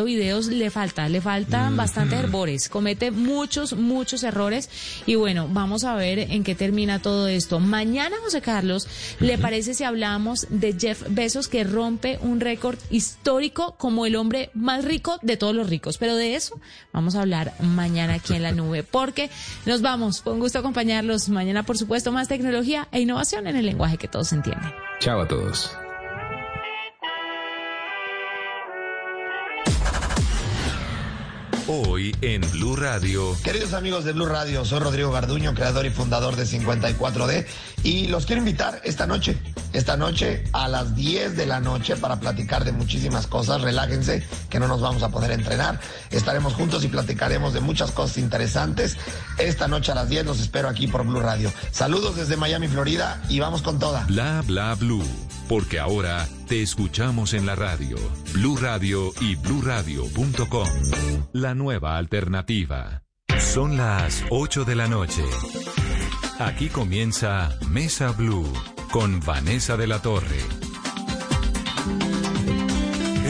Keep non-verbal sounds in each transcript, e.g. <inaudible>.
videos le falta, le faltan bastantes errores, comete muchos, muchos errores y bueno, vamos a ver en qué termina todo esto. Mañana, José Carlos, ¿le parece si hablamos de Jeff Bezos que rompe un récord histórico como el hombre más rico de todos los ricos? Pero de eso vamos a hablar mañana aquí en la nube, <laughs> porque nos vamos, con gusto acompañarlos mañana, por supuesto, más tecnología e innovación en el lenguaje que todos entienden. Chao a todos. Hoy en Blue Radio. Queridos amigos de Blue Radio, soy Rodrigo Garduño, creador y fundador de 54D y los quiero invitar esta noche, esta noche a las 10 de la noche para platicar de muchísimas cosas. Relájense, que no nos vamos a poder entrenar. Estaremos juntos y platicaremos de muchas cosas interesantes. Esta noche a las 10 los espero aquí por Blue Radio. Saludos desde Miami, Florida y vamos con toda. Bla bla blue, porque ahora te escuchamos en la radio. Blue Radio y bluradio.com. La nueva alternativa. Son las 8 de la noche. Aquí comienza Mesa Blue con Vanessa de la Torre.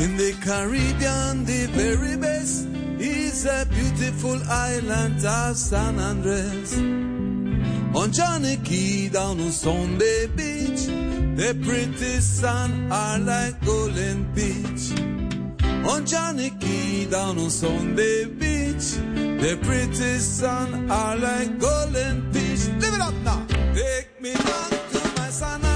In the Caribbean, the very best is a beautiful island of San Andres. On Johnny Key down on Sunday Beach, the pretty sun are like golden peach. On Key down on Sunday Beach, the pretty sun are like golden peach. Live it up now. Take me back to my San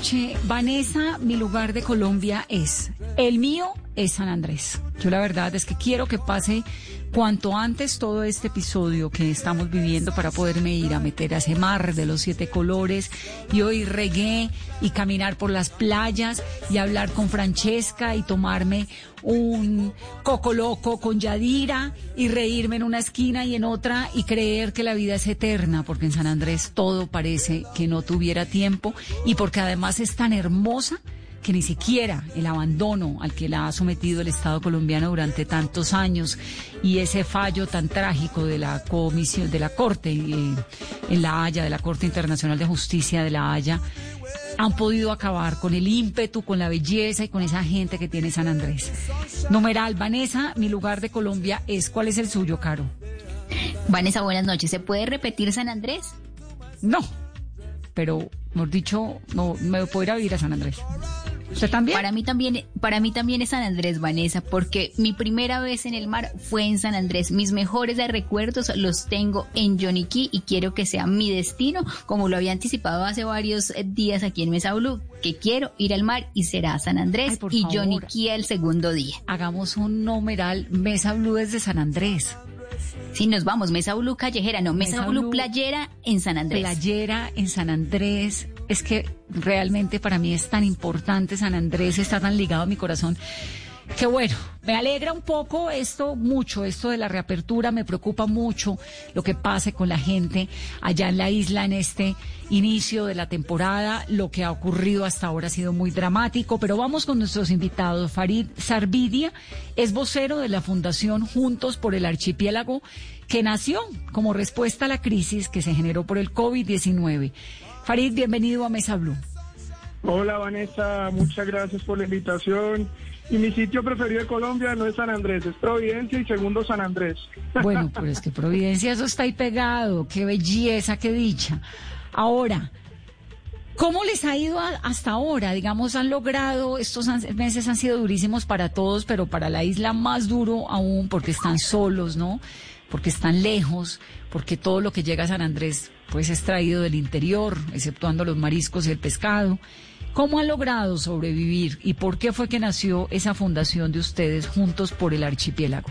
noche, Vanessa, mi lugar de Colombia es, el mío es San Andrés. Yo la verdad es que quiero que pase cuanto antes todo este episodio que estamos viviendo para poderme ir a meter a ese mar de los siete colores y oír reggae y caminar por las playas y hablar con Francesca y tomarme un coco loco con Yadira y reírme en una esquina y en otra y creer que la vida es eterna porque en San Andrés todo parece que no tuviera tiempo y porque además es tan hermosa que ni siquiera el abandono al que la ha sometido el Estado colombiano durante tantos años y ese fallo tan trágico de la comisión de la Corte eh, en La Haya, de la Corte Internacional de Justicia de La Haya, han podido acabar con el ímpetu, con la belleza y con esa gente que tiene San Andrés. Numeral, Vanessa, mi lugar de Colombia es, ¿cuál es el suyo, Caro? Vanessa, buenas noches. ¿Se puede repetir San Andrés? No, pero, hemos dicho, no me puedo ir a vivir a San Andrés. ¿Usted también? Para mí también, para mí también es San Andrés, Vanessa, porque mi primera vez en el mar fue en San Andrés. Mis mejores recuerdos los tengo en Johnny Key y quiero que sea mi destino, como lo había anticipado hace varios días aquí en Mesa Blue, que quiero ir al mar y será San Andrés Ay, y Key el segundo día. Hagamos un numeral Mesa Blue desde San Andrés. Si nos vamos, Mesa Blue callejera, no, Mesa, Mesa Blue, Blue playera en San Andrés. Playera en San Andrés. Es que realmente para mí es tan importante San Andrés, está tan ligado a mi corazón. Que bueno, me alegra un poco esto, mucho, esto de la reapertura, me preocupa mucho lo que pase con la gente allá en la isla en este inicio de la temporada. Lo que ha ocurrido hasta ahora ha sido muy dramático, pero vamos con nuestros invitados. Farid Sarvidia es vocero de la Fundación Juntos por el Archipiélago, que nació como respuesta a la crisis que se generó por el COVID-19. Farid, bienvenido a Mesa Blue. Hola Vanessa, muchas gracias por la invitación. Y mi sitio preferido de Colombia no es San Andrés, es Providencia y segundo San Andrés. <laughs> Bueno, pero es que Providencia, eso está ahí pegado. Qué belleza, qué dicha. Ahora, ¿cómo les ha ido hasta ahora? Digamos, han logrado, estos meses han sido durísimos para todos, pero para la isla más duro aún, porque están solos, ¿no? Porque están lejos, porque todo lo que llega a San Andrés, pues es traído del interior, exceptuando los mariscos y el pescado. ¿Cómo han logrado sobrevivir y por qué fue que nació esa fundación de ustedes juntos por el archipiélago?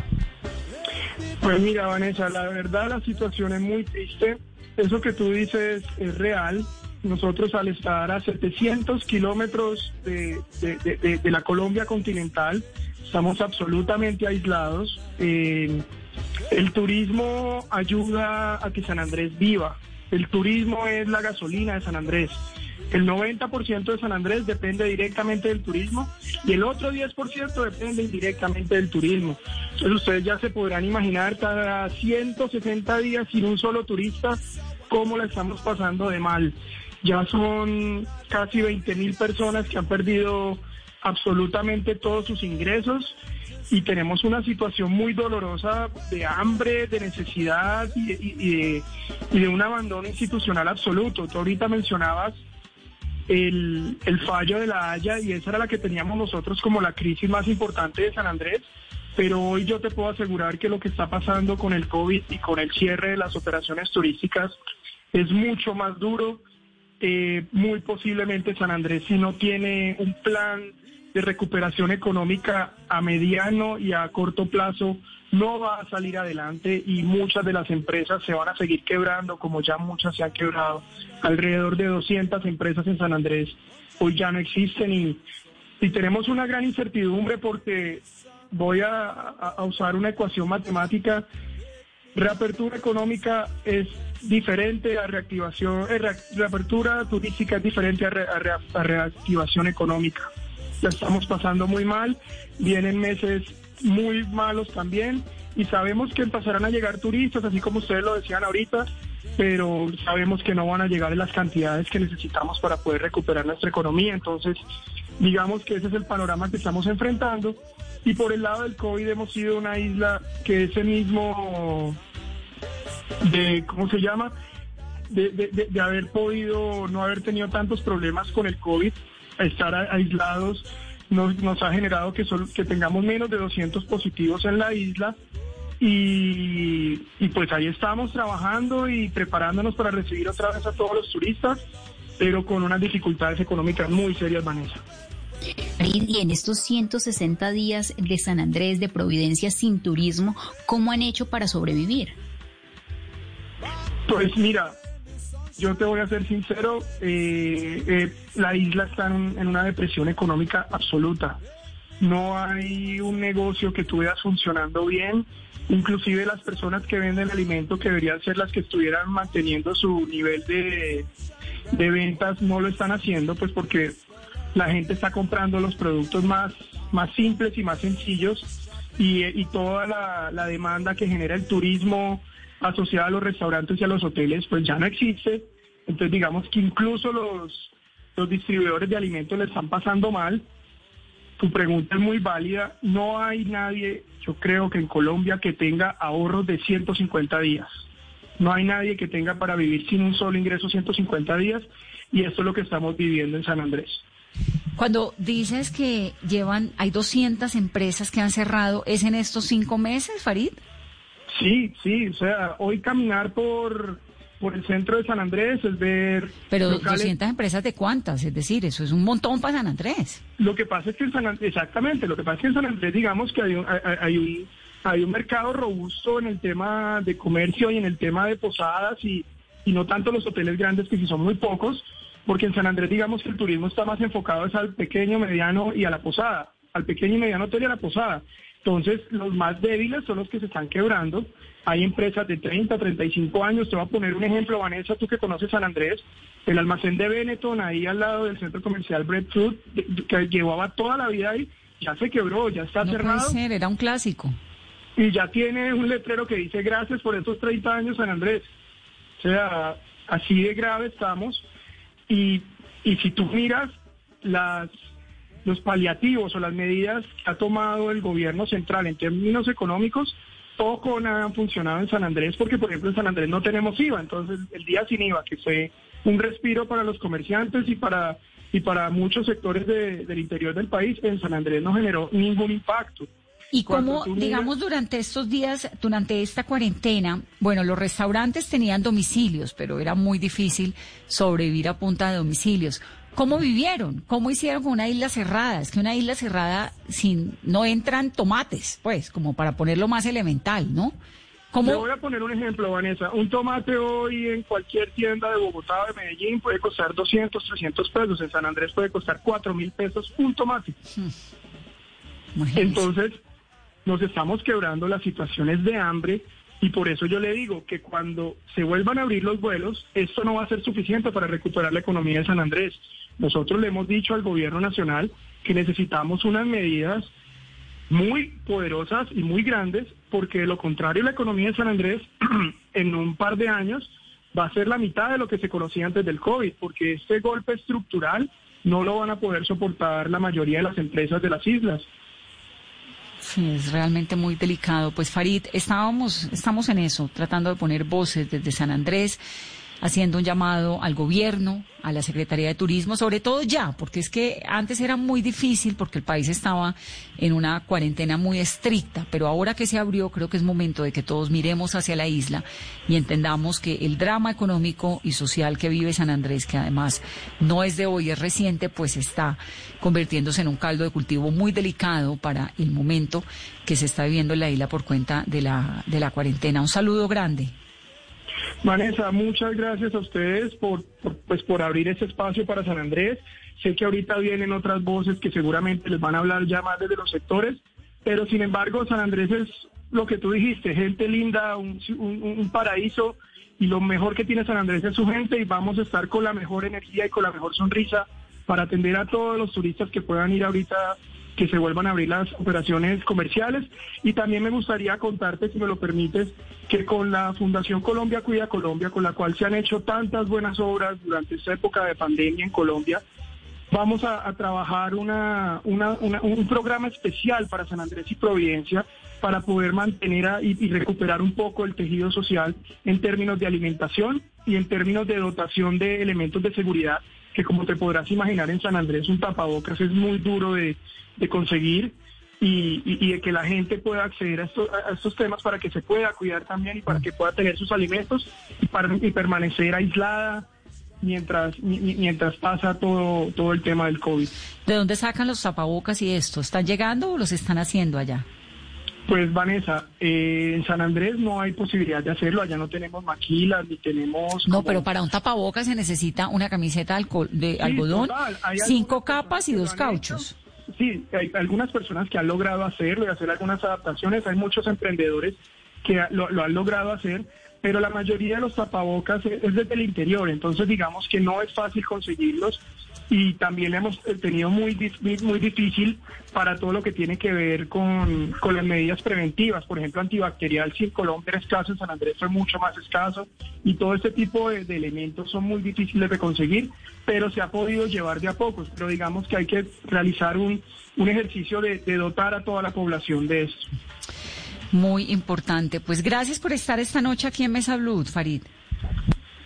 Pues mira Vanessa, la verdad la situación es muy triste. Eso que tú dices es real. Nosotros al estar a 700 kilómetros de, de- la Colombia continental, estamos absolutamente aislados. Eh, el turismo ayuda a que San Andrés viva. El turismo es la gasolina de San Andrés. El 90% de San Andrés depende directamente del turismo y el otro 10% depende indirectamente del turismo. Entonces ustedes ya se podrán imaginar cada 160 días sin un solo turista cómo la estamos pasando de mal. Ya son casi 20 mil personas que han perdido absolutamente todos sus ingresos y tenemos una situación muy dolorosa de hambre, de necesidad y, y, de, un abandono institucional absoluto. Tú ahorita mencionabas el, el fallo de la Haya y esa era la que teníamos nosotros como la crisis más importante de San Andrés, pero hoy yo te puedo asegurar que lo que está pasando con el COVID y con el cierre de las operaciones turísticas es mucho más duro. Eh, muy posiblemente San Andrés, si no tiene un plan de recuperación económica a mediano y a corto plazo no va a salir adelante y muchas de las empresas se van a seguir quebrando, como ya muchas se han quebrado. Alrededor de 200 empresas en San Andrés hoy ya no existen y, y tenemos una gran incertidumbre porque voy a, usar una ecuación matemática. Reapertura económica es diferente a reactivación, eh, reapertura turística es diferente a, a reactivación económica la estamos pasando muy mal, vienen meses muy malos también y sabemos que empezarán a llegar turistas, así como ustedes lo decían ahorita, pero sabemos que no van a llegar en las cantidades que necesitamos para poder recuperar nuestra economía. Entonces, digamos que ese es el panorama que estamos enfrentando. Y por el lado del COVID hemos sido una isla que ese mismo, de, ¿cómo se llama? De, de, de haber podido no haber tenido tantos problemas con el COVID, estar aislados nos, nos ha generado que, que tengamos menos de 200 positivos en la isla y, y, pues ahí estamos trabajando y preparándonos para recibir otra vez a todos los turistas, pero con unas dificultades económicas muy serias, Vanessa. Y en estos 160 días de San Andrés, de Providencia sin turismo, ¿cómo han hecho para sobrevivir? Pues mira, yo te voy a ser sincero, eh, eh, la isla está en, una depresión económica absoluta. No hay un negocio que tú veas funcionando bien. Inclusive las personas que venden alimento, que deberían ser las que estuvieran manteniendo su nivel de, ventas, no lo están haciendo, pues porque la gente está comprando los productos más, más simples y más sencillos y, toda la, la demanda que genera el turismo, asociada a los restaurantes y a los hoteles, pues ya no existe. Entonces digamos que incluso los, los distribuidores de alimentos le están pasando mal. Tu pregunta es muy válida. No hay nadie, yo creo que en Colombia, que tenga ahorros de 150 días. No hay nadie que tenga para vivir sin un solo ingreso 150 días y esto es lo que estamos viviendo en San Andrés. Cuando dices que llevan, hay 200 empresas que han cerrado, ¿es en estos cinco meses, Farid? Sí, sí, o sea, hoy caminar por, por el centro de San Andrés es ver... Pero 200 empresas de cuántas, es decir, eso es un montón para San Andrés. Lo que pasa es que en San Andrés, exactamente, lo que pasa es que en San Andrés digamos que hay un, hay, un, hay un mercado robusto en el tema de comercio y en el tema de posadas y, y no tanto los hoteles grandes que sí son muy pocos, porque en San Andrés digamos que el turismo está más enfocado es al pequeño, mediano y a la posada, al pequeño y mediano hotel y a la posada. Entonces, los más débiles son los que se están quebrando. Hay empresas de 30, 35 años. Te voy a poner un ejemplo, Vanessa, tú que conoces San Andrés. El almacén de Benetton, ahí al lado del centro comercial Breadfruit, que llevaba toda la vida ahí, ya se quebró, ya está cerrado. Puede ser, era un clásico. Y ya tiene un letrero que dice gracias por estos 30 años, San Andrés. O sea, así de grave estamos. Y, y si tú miras las los paliativos o las medidas que ha tomado el gobierno central en términos económicos, poco han funcionado en San Andrés, porque por ejemplo en San Andrés no tenemos IVA, entonces el día sin IVA, que fue un respiro para los comerciantes y para, y para muchos sectores del interior del país, en San Andrés no generó ningún impacto. Y como, digamos, durante estos días, durante esta cuarentena, bueno, los restaurantes tenían domicilios, pero era muy difícil sobrevivir a punta de domicilios. ¿Cómo vivieron? ¿Cómo hicieron con una isla cerrada? Es que una isla cerrada sin no entran tomates, pues, como para ponerlo más elemental, ¿no? ¿Cómo? voy a poner un ejemplo, Vanessa. Un tomate hoy en cualquier tienda de Bogotá o de Medellín puede costar 200, 300 pesos. En San Andrés puede costar 4 mil pesos un tomate. Hmm. Entonces, nos estamos quebrando las situaciones de hambre y por eso yo le digo que cuando se vuelvan a abrir los vuelos, esto no va a ser suficiente para recuperar la economía de San Andrés. Nosotros le hemos dicho al gobierno nacional que necesitamos unas medidas muy poderosas y muy grandes, porque de lo contrario la economía de San Andrés <clears throat> en un par de años va a ser la mitad de lo que se conocía antes del COVID, porque este golpe estructural no lo van a poder soportar la mayoría de las empresas de las islas. Sí, es realmente muy delicado. Pues Farid, estábamos, estamos en eso, tratando de poner voces desde San Andrés haciendo un llamado al gobierno, a la Secretaría de Turismo, sobre todo ya, porque es que antes era muy difícil porque el país estaba en una cuarentena muy estricta, pero ahora que se abrió creo que es momento de que todos miremos hacia la isla y entendamos que el drama económico y social que vive San Andrés, que además no es de hoy, es reciente, pues está convirtiéndose en un caldo de cultivo muy delicado para el momento que se está viviendo en la isla por cuenta de la, de la cuarentena. Un saludo grande. Vanessa, muchas gracias a ustedes por, pues, por abrir este espacio para San Andrés. Sé que ahorita vienen otras voces que seguramente les van a hablar ya más desde los sectores, pero sin embargo San Andrés es lo que tú dijiste, gente linda, un, un paraíso y lo mejor que tiene San Andrés es su gente y vamos a estar con la mejor energía y con la mejor sonrisa para atender a todos los turistas que puedan ir ahorita que se vuelvan a abrir las operaciones comerciales. Y también me gustaría contarte, si me lo permites, que con la Fundación Colombia Cuida Colombia, con la cual se han hecho tantas buenas obras durante esta época de pandemia en Colombia, vamos a, trabajar una, un programa especial para San Andrés y Providencia para poder mantener y, y, recuperar un poco el tejido social en términos de alimentación y en términos de dotación de elementos de seguridad, que como te podrás imaginar en San Andrés un tapabocas es muy duro de, de conseguir y, y, de que la gente pueda acceder a, a, estos temas para que se pueda cuidar también y para que pueda tener sus alimentos y, para, y permanecer aislada mientras mientras pasa todo todo el tema del COVID. ¿De dónde sacan los tapabocas y esto? ¿Están llegando o los están haciendo allá? Pues Vanessa, eh, en San Andrés no hay posibilidad de hacerlo, allá no tenemos maquilas ni tenemos... No, pero para un tapabocas se necesita una camiseta de algodón, cinco capas y dos cauchos sí, hay algunas personas que han logrado hacerlo y hacer algunas adaptaciones, hay muchos emprendedores que lo, han logrado hacer, pero la mayoría de los tapabocas es, desde el interior, entonces digamos que no es fácil conseguirlos y también hemos tenido muy, muy difícil para todo lo que tiene que ver con, las medidas preventivas. Por ejemplo, antibacterial, si en Colombia era escaso, en San Andrés fue mucho más escaso y todo este tipo de, elementos son muy difíciles de conseguir, pero se ha podido llevar de a pocos. Pero digamos que hay que realizar un, un ejercicio de, de dotar a toda la población de esto. Muy importante. Pues gracias por estar esta noche aquí en Mesa Blue, Farid.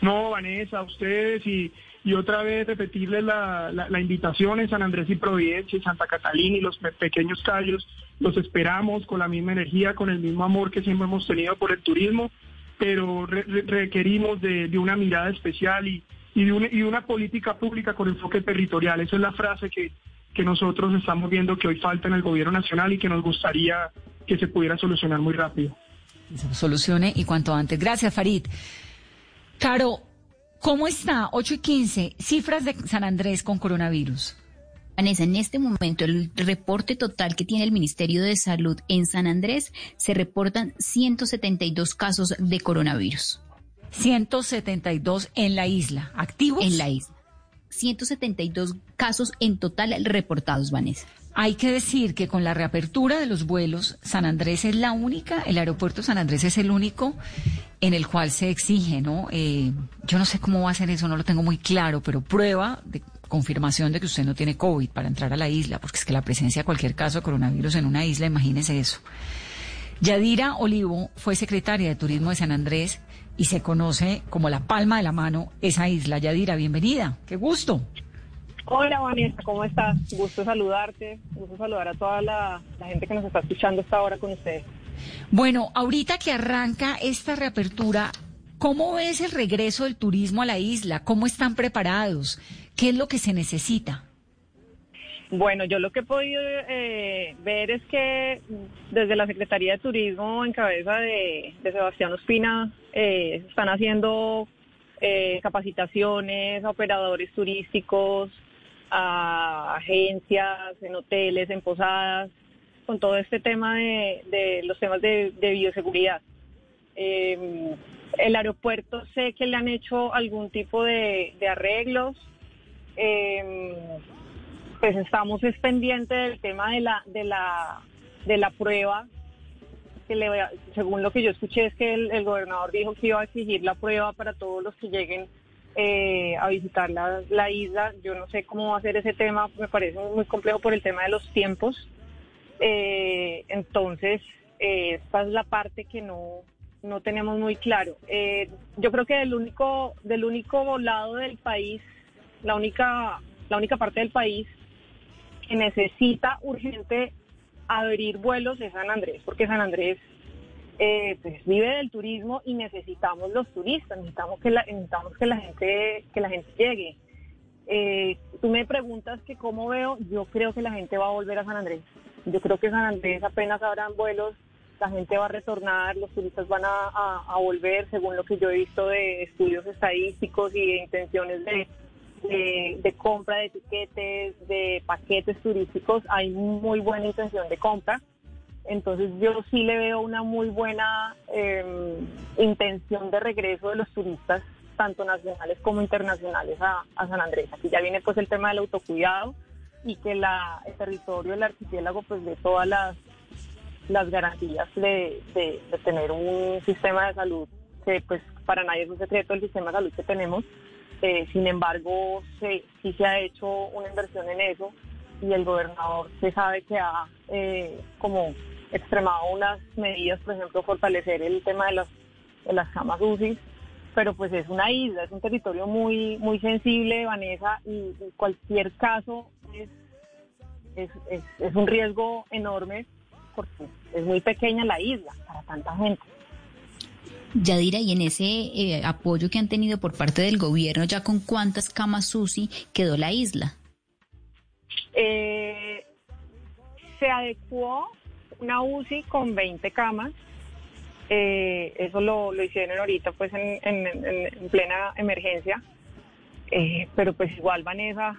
No, Vanessa, a ustedes y y otra vez repetirles la, la, invitación en San Andrés y Providencia, y Santa Catalina y los pequeños callos. Los esperamos con la misma energía, con el mismo amor que siempre hemos tenido por el turismo, pero requerimos de, de, una mirada especial y, y, de una, y una política pública con enfoque territorial. Esa es la frase que, que nosotros estamos viendo que hoy falta en el gobierno nacional y que nos gustaría que se pudiera solucionar muy rápido. Solucione y cuanto antes. Gracias, Farid. Caro, ¿Cómo está? 8 y 15, cifras de San Andrés con coronavirus. Vanessa, en este momento el reporte total que tiene el Ministerio de Salud en San Andrés se reportan 172 casos de coronavirus. 172 en la isla, activos. En la isla. 172 casos en total reportados, Vanessa. Hay que decir que con la reapertura de los vuelos, San Andrés es la única, el aeropuerto San Andrés es el único en el cual se exige, ¿no? Eh, yo no sé cómo va a ser eso, no lo tengo muy claro, pero prueba de confirmación de que usted no tiene COVID para entrar a la isla, porque es que la presencia de cualquier caso de coronavirus en una isla, imagínese eso. Yadira Olivo fue secretaria de Turismo de San Andrés y se conoce como la palma de la mano esa isla. Yadira, bienvenida, qué gusto. Hola Vanessa, ¿cómo estás? Gusto saludarte, gusto saludar a toda la, gente que nos está escuchando esta hora con ustedes. Bueno, ahorita que arranca esta reapertura, ¿cómo ves el regreso del turismo a la isla? ¿Cómo están preparados? ¿Qué es lo que se necesita? Bueno, yo lo que he podido eh, ver es que desde la Secretaría de Turismo, en cabeza de, Sebastián Ospina, eh, están haciendo eh, capacitaciones a operadores turísticos, a agencias, en hoteles, en posadas, con todo este tema de, los temas de, bioseguridad. Eh, el aeropuerto sé que le han hecho algún tipo de, arreglos. Eh, pues estamos pendientes del tema de la, de la de la prueba que le, según lo que yo escuché es que el, gobernador dijo que iba a exigir la prueba para todos los que lleguen eh, a visitar la, isla. Yo no sé cómo va a ser ese tema, me parece muy complejo por el tema de los tiempos. Eh, entonces, eh, esta es la parte que no, no tenemos muy claro. yo creo que del único, del único lado del país, la única, la única parte del país que necesita urgente abrir vuelos es San Andrés, porque San Andrés eh, pues vive del turismo y necesitamos los turistas, necesitamos que la, necesitamos que la gente que la gente llegue. Eh, tú me preguntas que cómo veo, yo creo que la gente va a volver a San Andrés. Yo creo que San Andrés apenas habrán vuelos, la gente va a retornar, los turistas van a, a volver, según lo que yo he visto de estudios estadísticos y de intenciones de, de, compra de etiquetes, de paquetes turísticos, hay muy buena intención de compra. Entonces yo sí le veo una muy buena em, intención de regreso de los turistas, tanto nacionales como internacionales, a, San Andrés. Aquí ya viene pues el tema del autocuidado y que la, el territorio del archipiélago pues de todas las, las garantías de, de, tener un sistema de salud que pues para nadie es un secreto el sistema de salud que tenemos eh, sin embargo, sí se ha hecho una inversión en eso y el gobernador se sabe que ha eh, como extremado unas medidas, por ejemplo, fortalecer el tema de las, de las camas UCI, pero pues es una isla, es un territorio muy, muy sensible, Vanessa, y, cualquier caso es, es, es, es un riesgo enorme porque es muy pequeña la isla para tanta gente. Yadira, y en ese eh, apoyo que han tenido por parte del gobierno, ¿ya con cuántas camas UCI quedó la isla? Eh, se adecuó una UCI con 20 camas. Eh, eso lo, hicieron ahorita pues en, plena emergencia. pero pues igual, Vanessa,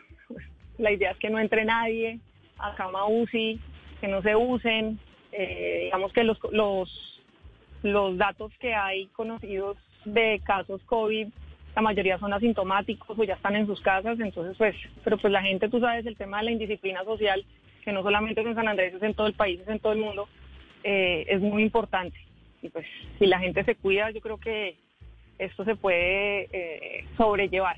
la idea es que no entre nadie a cama UCI, que no se usen. digamos que los, los los datos que hay conocidos de casos COVID, la mayoría son asintomáticos o ya están en sus casas, entonces pues, pero pues la gente, tú sabes, el tema de la indisciplina social, que no solamente es en San Andrés, es en todo el país, es en todo el mundo, eh, es muy importante. Y pues si la gente se cuida, yo creo que esto se puede eh, sobrellevar.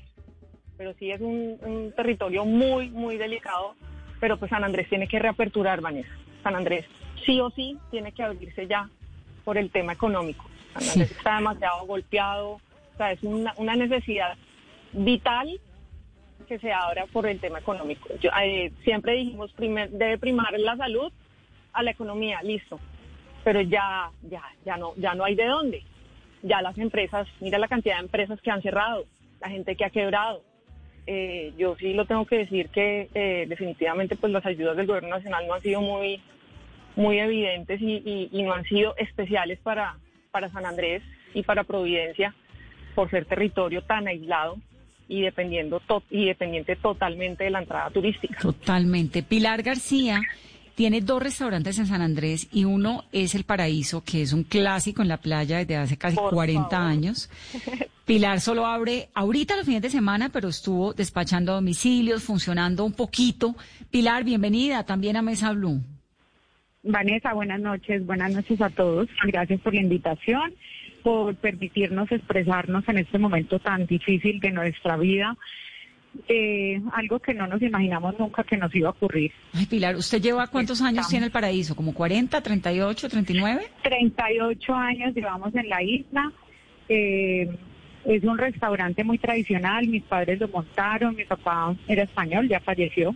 Pero sí es un, un territorio muy, muy delicado, pero pues San Andrés tiene que reaperturar, Vanessa. San Andrés sí o sí tiene que abrirse ya por el tema económico. está demasiado golpeado, sea, es una, necesidad vital que se abra por el tema económico. Eh, siempre dijimos, primer, debe primar la salud a la economía, listo, pero ya, ya, ya no, ya no hay de dónde. Ya las empresas, mira la cantidad de empresas que han cerrado, la gente que ha quebrado. Eh, yo sí lo tengo que decir que eh, definitivamente pues las ayudas del gobierno nacional no han sido muy muy evidentes y, no han sido especiales para, para San Andrés y para Providencia por ser territorio tan aislado y dependiendo y dependiente totalmente de la entrada turística. Totalmente. Pilar García tiene dos restaurantes en San Andrés y uno es El Paraíso, que es un clásico en la playa desde hace casi 40 años. <laughs> Pilar solo abre ahorita los fines de semana, pero estuvo despachando domicilios, funcionando un poquito. Pilar, bienvenida también a Mesa Blue. Vanessa, buenas noches, buenas noches a todos. Gracias por la invitación, por permitirnos expresarnos en este momento tan difícil de nuestra vida. Eh, algo que no nos imaginamos nunca que nos iba a ocurrir. Ay, Pilar, ¿usted lleva cuántos años tiene el paraíso? ¿Como 40, 38, 39? 38 años llevamos en la isla. Eh, es un restaurante muy tradicional, mis padres lo montaron, mi papá era español, ya falleció.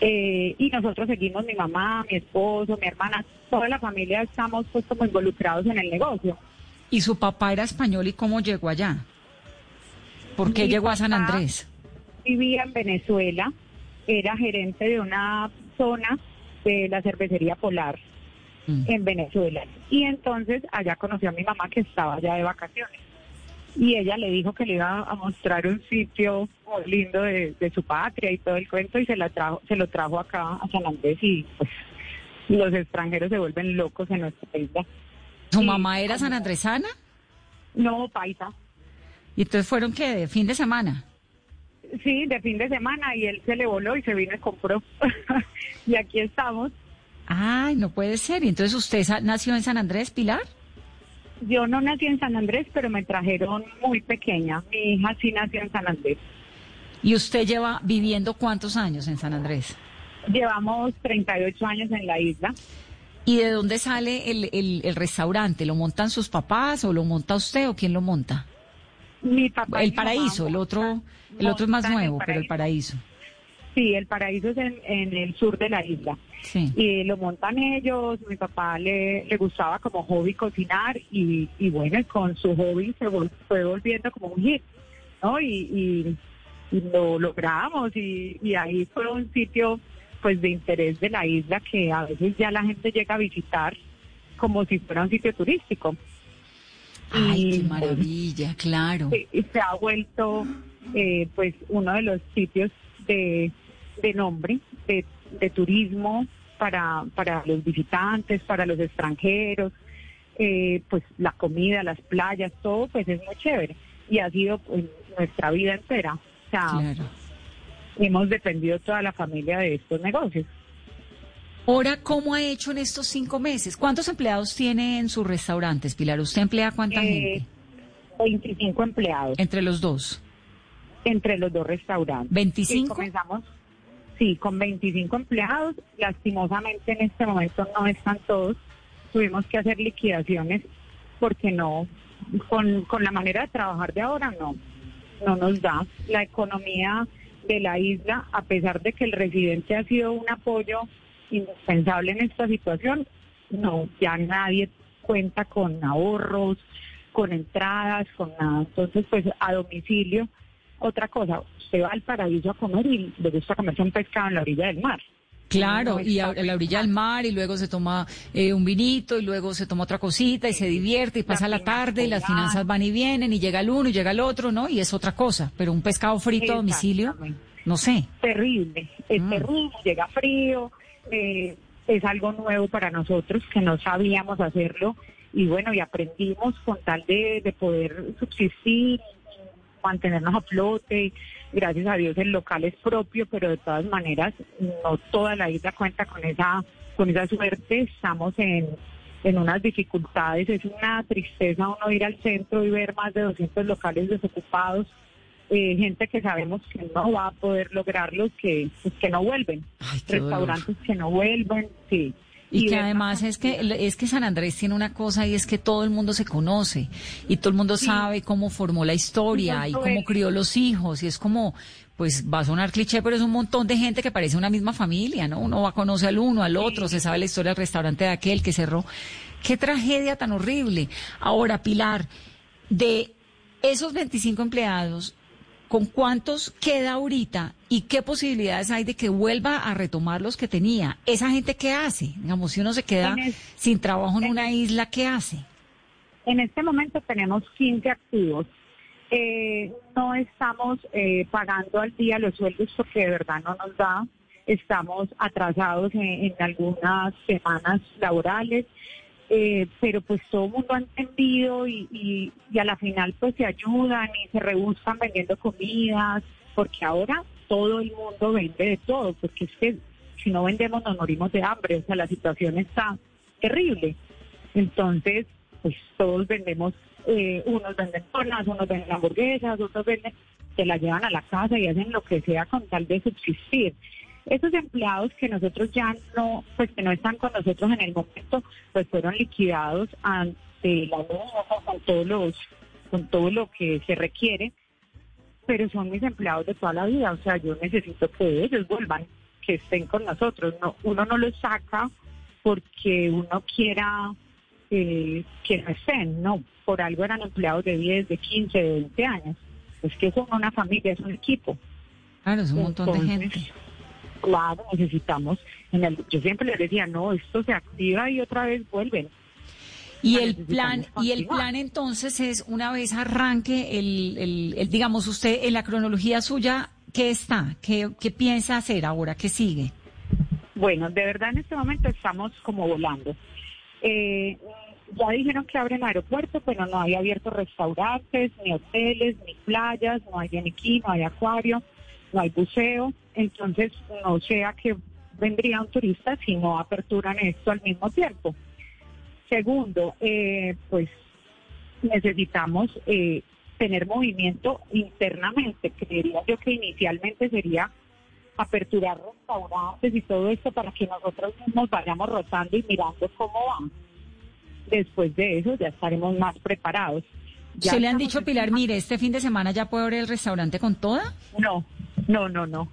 Eh, y nosotros seguimos, mi mamá, mi esposo, mi hermana, toda la familia estamos pues como involucrados en el negocio. ¿Y su papá era español y cómo llegó allá? ¿Por qué llegó a San Andrés? Vivía en Venezuela, era gerente de una zona de la cervecería Polar mm. en Venezuela. Y entonces allá conoció a mi mamá que estaba allá de vacaciones y ella le dijo que le iba a mostrar un sitio muy lindo de, su patria y todo el cuento y se la trajo se lo trajo acá a San Andrés y pues los extranjeros se vuelven locos en nuestra isla. ¿Su mamá era sanandresana? No, paisa. ¿Y entonces fueron qué, de fin de semana? Sí, de fin de semana y él se le voló y se vino y compró. <laughs> y aquí estamos. Ay, no puede ser. ¿Y entonces usted nació en San Andrés, Pilar? Yo no nací en San Andrés, pero me trajeron muy pequeña. Mi hija sí nació en San Andrés. ¿Y usted lleva viviendo cuántos años en San Andrés? Llevamos 38 años en la isla. ¿Y de dónde sale el, el- el restaurante? ¿Lo montan sus papás o lo monta usted o quién lo monta? Mi papá El paraíso, el otro, el otro es más el nuevo, pero el paraíso. Sí, el paraíso es en, en el sur de la isla. Sí. Y lo montan ellos, mi papá le, le gustaba como hobby cocinar y, y bueno, con su hobby se vol- fue volviendo como un hit, ¿no? Y, y, y lo logramos y, y ahí fue un sitio pues de interés de la isla que a veces ya la gente llega a visitar como si fuera un sitio turístico. Ay, Y, qué maravilla, claro. Y se ha vuelto eh, pues uno de los sitios de, de nombre de, de turismo para, para los visitantes, para los extranjeros, eh, pues la comida, las playas, todo pues es muy chévere y ha sido pues, nuestra vida entera. O sea, Claro. Hemos dependido toda la familia de estos negocios. Ahora, ¿cómo ha hecho en estos cinco meses? ¿Cuántos empleados tiene en sus restaurantes, Pilar? ¿Usted emplea cuánta Eh, gente? 25 empleados Entre los dos. entre los dos restaurantes. ¿25? Sí, comenzamos, sí, con 25 empleados. Lastimosamente en este momento no están todos. Tuvimos que hacer liquidaciones porque no, con, con la manera de trabajar de ahora no, no nos da. La economía de la isla, a pesar de que el residente ha sido un apoyo indispensable en esta situación, no, ya nadie cuenta con ahorros, con entradas, con nada. Entonces, pues a domicilio, otra cosa, usted va al paraíso a comer y le gusta comerse un pescado en la orilla del mar. Claro, y a, la orilla del mar, y luego se toma eh, un vinito, y luego se toma otra cosita, y se divierte, y pasa la tarde, y las finanzas van y vienen, y llega el uno, y llega el otro, ¿no? Y es otra cosa. Pero un pescado frito a domicilio, no sé. terrible, es Mm. terrible, llega frío, eh, es algo nuevo para nosotros que no sabíamos hacerlo y bueno, y aprendimos con tal de, de poder subsistir, mantenernos a flote. Gracias a Dios el local es propio, pero de todas maneras no toda la isla cuenta con esa con esa suerte. Estamos en, en unas dificultades, es una tristeza uno ir al centro y ver más de 200 locales desocupados eh, gente que sabemos que no va a poder lograrlo, que, pues, que no vuelven, Ay, qué dolor. restaurantes que no vuelven, sí. Y, que además es que es que San Andrés tiene una cosa y es que todo el mundo se conoce y todo el mundo sabe cómo formó la historia y cómo es. crió los hijos y es como pues va a sonar cliché pero es un montón de gente que parece una misma familia, ¿no? Uno va a conocer al uno, al otro, se sabe la historia del restaurante de aquel que cerró. Qué tragedia tan horrible. Ahora, Pilar, de esos 25 empleados, ¿con cuántos queda ahorita y qué posibilidades hay de que vuelva a retomar los que tenía? ¿Esa gente qué hace? Digamos, si uno se queda el- sin trabajo en en una isla, ¿qué hace? En este momento tenemos 15 activos. Eh, no estamos eh, pagando al día los sueldos porque de verdad no nos da. Estamos atrasados en, en algunas semanas laborales, eh, pero pues todo el mundo ha entendido y, y, y a la final pues se ayudan y se rebuscan vendiendo comidas, porque ahora todo el mundo vende de todo, porque es que si no vendemos nos morimos de hambre, o sea, la situación está terrible. Entonces, pues todos vendemos, eh, unos venden donas, unos venden hamburguesas, otros venden, se las llevan a la casa y hacen lo que sea con tal de subsistir. Esos empleados que nosotros ya no, pues que no están con nosotros en el momento, pues fueron liquidados ante la ley con todos los, con todo lo que se requiere, pero son mis empleados de toda la vida, o sea, yo necesito que ellos vuelvan, que estén con nosotros, no, uno no los saca porque uno quiera eh, que no estén, no, por algo eran empleados de 10, de 15, de 20 años. Es que son una familia, es un equipo. Claro, es un montón de gente. Claro, necesitamos. En el, yo siempre les decía, no, esto se activa y otra vez vuelven. Y el plan, y el plan entonces es una vez arranque el, el, el- digamos usted en la cronología suya, ¿qué está? ¿Qué, qué piensa hacer ahora? ¿Qué sigue? Bueno, de verdad en este momento estamos como volando. Eh, ya dijeron que abren aeropuerto, pero no hay abiertos restaurantes, ni hoteles, ni playas, no hay beniquí, no hay acuario, no hay buceo. Entonces, no sé a qué vendría un turista si no aperturan esto al mismo tiempo. Segundo, eh, pues necesitamos eh, tener movimiento internamente. Creería yo que inicialmente sería aperturar restaurantes y todo esto para que nosotros mismos vayamos rotando y mirando cómo van. Después de eso ya estaremos más preparados. ¿Se le han dicho, Pilar, mire, este fin de semana ya puede abrir el restaurante con toda? No, no, no, no.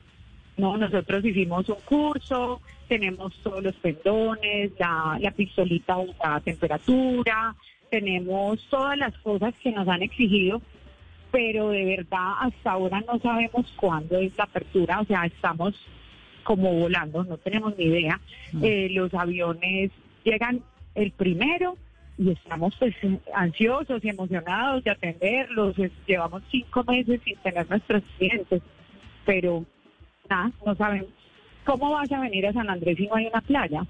No, nosotros hicimos un curso, tenemos todos los pendones, la, la pistolita a temperatura, tenemos todas las cosas que nos han exigido, pero de verdad hasta ahora no sabemos cuándo es la apertura, o sea, estamos como volando, no tenemos ni idea. Mm. Eh, los aviones llegan el primero y estamos pues ansiosos y emocionados de atenderlos. Llevamos cinco meses sin tener nuestros clientes, pero nada, no sabemos. ¿Cómo vas a venir a San Andrés si no hay una playa?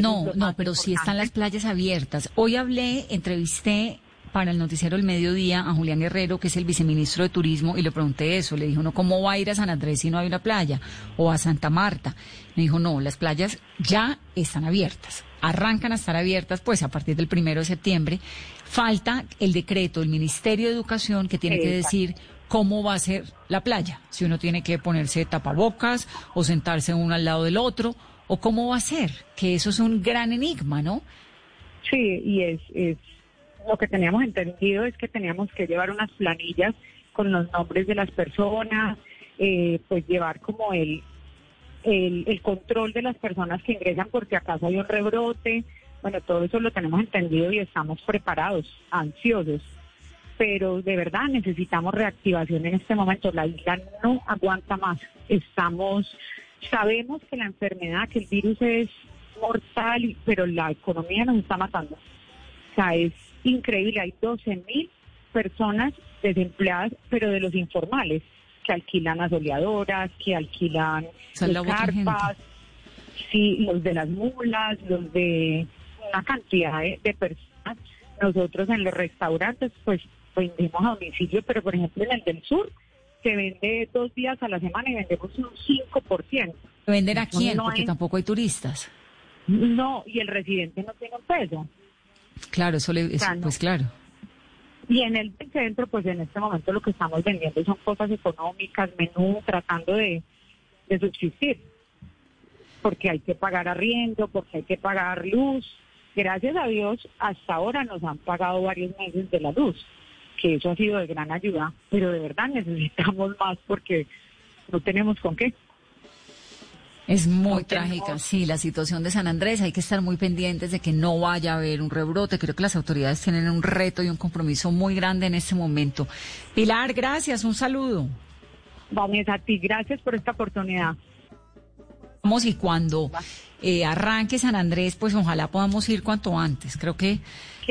no, no, pero sí están las playas abiertas. Hoy hablé, entrevisté para el noticiero El Mediodía a Julián Guerrero, que es el viceministro de Turismo, y le pregunté eso. Le dijo, no, ¿cómo va a ir a San Andrés si no hay una playa? O a Santa Marta. Me dijo, no, las playas ya están abiertas. Arrancan a estar abiertas, pues, a partir del primero de septiembre. Falta el decreto del Ministerio de Educación que tiene que decir cómo va a ser la playa. Si uno tiene que ponerse tapabocas o sentarse uno al lado del otro o cómo va a ser, que eso es un gran enigma, ¿no? Sí, y es, es lo que teníamos entendido es que teníamos que llevar unas planillas con los nombres de las personas, eh, pues llevar como el, el, el, control de las personas que ingresan porque acaso hay un rebrote. Bueno, todo eso lo tenemos entendido y estamos preparados, ansiosos. Pero de verdad necesitamos reactivación en este momento. La isla no aguanta más. Estamos Sabemos que la enfermedad, que el virus es mortal, pero la economía nos está matando. O sea, es increíble. Hay 12 mil personas desempleadas, pero de los informales, que alquilan asoleadoras, que alquilan carpas, sí, los de las mulas, los de una cantidad de, personas. Nosotros en los restaurantes, pues vendimos a domicilio, pero por ejemplo en el del sur, se vende dos días a la semana y vendemos un 5%. ¿Vender a quién? Porque tampoco hay turistas. No, y el residente no tiene un peso. Claro, eso le, pues claro. Y en el centro, pues en este momento lo que estamos vendiendo son cosas económicas, menú, tratando de, de subsistir. Porque hay que pagar arriendo, porque hay que pagar luz. Gracias a Dios, hasta ahora nos han pagado varios meses de la luz que eso ha sido de gran ayuda, pero de verdad necesitamos más porque no tenemos con qué. Es muy trágica, sí, la situación de San Andrés. Hay que estar muy pendientes de que no vaya a haber un rebrote. Creo que las autoridades tienen un reto y un compromiso muy grande en este momento. Pilar, gracias, un saludo. Vamos a ti, gracias por esta oportunidad. Vamos y cuando eh, arranque San Andrés, pues ojalá podamos ir cuanto antes. Creo que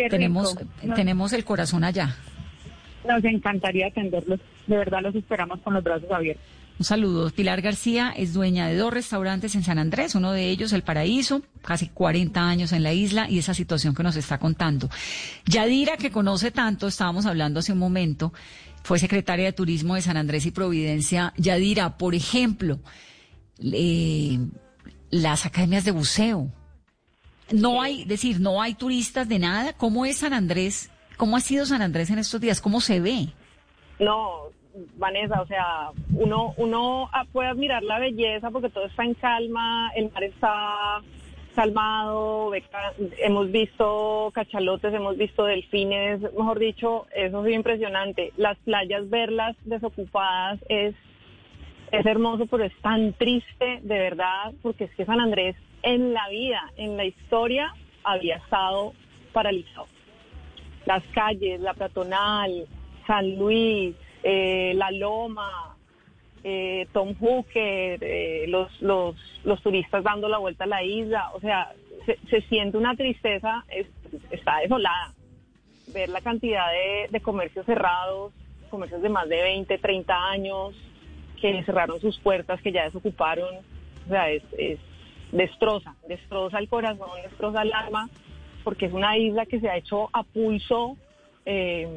tenemos, tenemos el corazón allá. Nos encantaría atenderlos. De verdad los esperamos con los brazos abiertos. Un saludo. Pilar García es dueña de dos restaurantes en San Andrés, uno de ellos El Paraíso, casi 40 años en la isla y esa situación que nos está contando. Yadira, que conoce tanto, estábamos hablando hace un momento, fue secretaria de Turismo de San Andrés y Providencia. Yadira, por ejemplo, las academias de buceo. No hay, decir, no hay turistas de nada. ¿Cómo es San Andrés ¿Cómo ha sido San Andrés en estos días? ¿Cómo se ve? No, Vanessa, o sea, uno, uno puede admirar la belleza porque todo está en calma, el mar está calmado, hemos visto cachalotes, hemos visto delfines, mejor dicho, eso es impresionante. Las playas, verlas desocupadas es, es hermoso, pero es tan triste, de verdad, porque es que San Andrés en la vida, en la historia, había estado paralizado las calles, la Platonal, San Luis, eh, La Loma, eh, Tom Hooker, eh, los, los, los turistas dando la vuelta a la isla, o sea, se, siente una tristeza, está desolada. Ver la cantidad de, de comercios cerrados, comercios de más de 20, 30 años, que cerraron sus puertas, que ya desocuparon, o sea, es, es destroza, destroza el corazón, destroza el alma porque es una isla que se ha hecho a pulso, eh,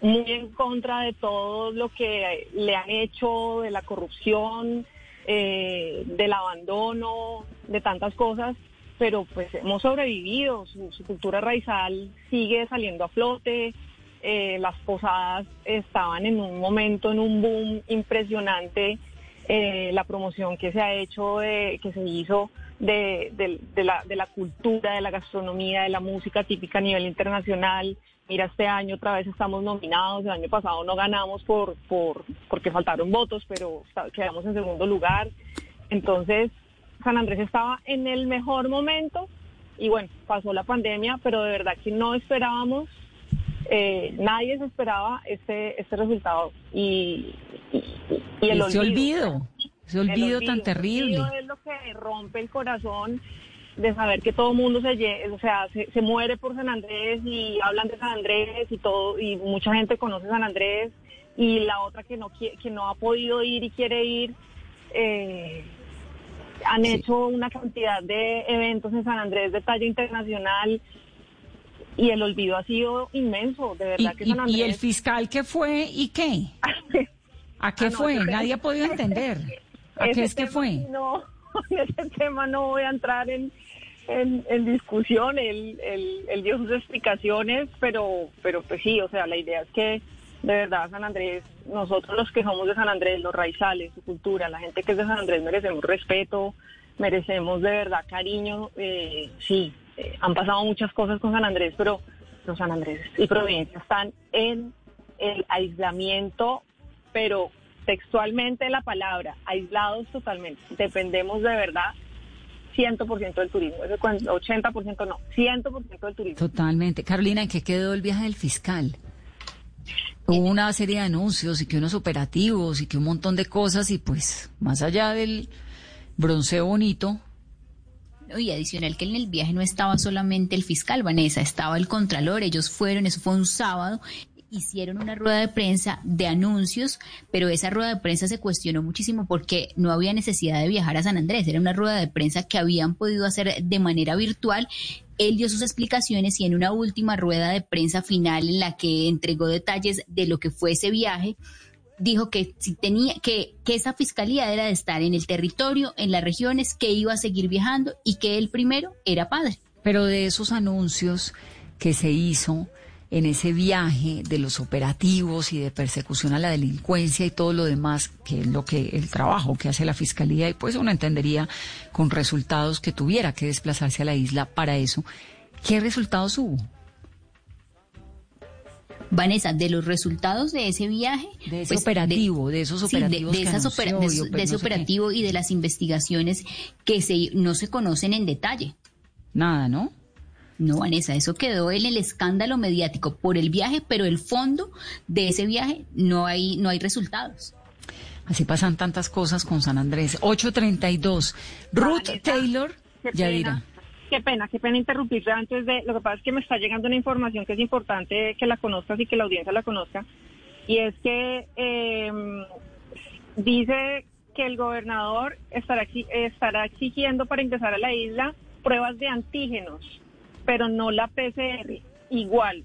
muy en contra de todo lo que le han hecho, de la corrupción, eh, del abandono, de tantas cosas, pero pues hemos sobrevivido, su, cultura raizal sigue saliendo a flote, eh, las posadas estaban en un momento, en un boom impresionante, la promoción que se ha hecho, que se hizo de, de- de la, de la cultura, de la gastronomía, de la música típica a nivel internacional. Mira, este año otra vez estamos nominados, el año pasado no ganamos por, por porque faltaron votos, pero quedamos en segundo lugar. Entonces, San Andrés estaba en el mejor momento y bueno, pasó la pandemia, pero de verdad que no esperábamos, eh, nadie se esperaba este, este resultado y, y, y el ese olvido, ese el olvido tan el terrible. olvido es lo que rompe el corazón de saber que todo el mundo se, o sea, se, se muere por San Andrés y hablan de San Andrés y todo y mucha gente conoce San Andrés y la otra que no que no ha podido ir y quiere ir eh, han hecho una cantidad de eventos en San Andrés de talla internacional y el olvido ha sido inmenso, de Y, verdad que y- San Andrés y el fiscal qué fue y qué? <laughs> ¿A qué Ah, no, fue? Nadie ha podido entender. <laughs> ¿A qué es que fue? No, <laughs> en ese tema no voy a entrar en, en, en discusión. Él, él, él dio sus explicaciones, pero, pero pues sí, o sea, la idea es que de verdad San Andrés, nosotros los que somos de San Andrés, los raizales, su cultura, la gente que es de San Andrés merecemos respeto, merecemos de verdad cariño. Eh, sí, eh, han pasado muchas cosas con San Andrés, pero los San Andrés y Providencia están en el aislamiento, pero textualmente la palabra, aislados totalmente. Dependemos de verdad 100% del turismo. Ese cuando- 80% no, 100% del turismo. Totalmente. Carolina, ¿en qué quedó el viaje del fiscal? Hubo una serie de anuncios y que unos operativos y que un montón de cosas y pues más allá del bronceo bonito, Y adicional que en el viaje no estaba solamente el fiscal, Vanessa, estaba el contralor, ellos fueron, eso fue un sábado, hicieron una rueda de prensa de anuncios, pero esa rueda de prensa se cuestionó muchísimo porque no había necesidad de viajar a San Andrés, era una rueda de prensa que habían podido hacer de manera virtual. Él dio sus explicaciones y en una última rueda de prensa final en la que entregó detalles de lo que fue ese viaje, dijo que si tenía que, que esa fiscalía era de estar en el territorio, en las regiones, que iba a seguir viajando y que él primero era padre. pero de esos anuncios que se hizo en ese viaje de los operativos y de persecución a la delincuencia y todo lo demás, que es lo que el trabajo que hace la fiscalía y pues uno entendería con resultados que tuviera que desplazarse a la isla para eso. ¿Qué resultados hubo? Vanessa, de los resultados de ese viaje, De ese pues, operativo, de esos sí, de- operativos de, que esas anunció opera- de, y esos- oper- de ese no sé qué. operativo y de las investigaciones que se, no se conocen en detalle. Nada, ¿no? No, Vanessa, eso quedó en el escándalo mediático por el viaje, pero el fondo de ese viaje no hay, no hay resultados. Así pasan tantas cosas con San Andrés. 832. Ruth Vanessa, Taylor, Yadira. pena, qué pena, qué pena interrumpirte antes de... Lo que pasa es que me está llegando una información que es importante que la conozcas y que la audiencia la conozca. Y es que eh, dice que el gobernador estará, estará exigiendo para ingresar a la isla pruebas de antígenos, pero no la PCR. Igual,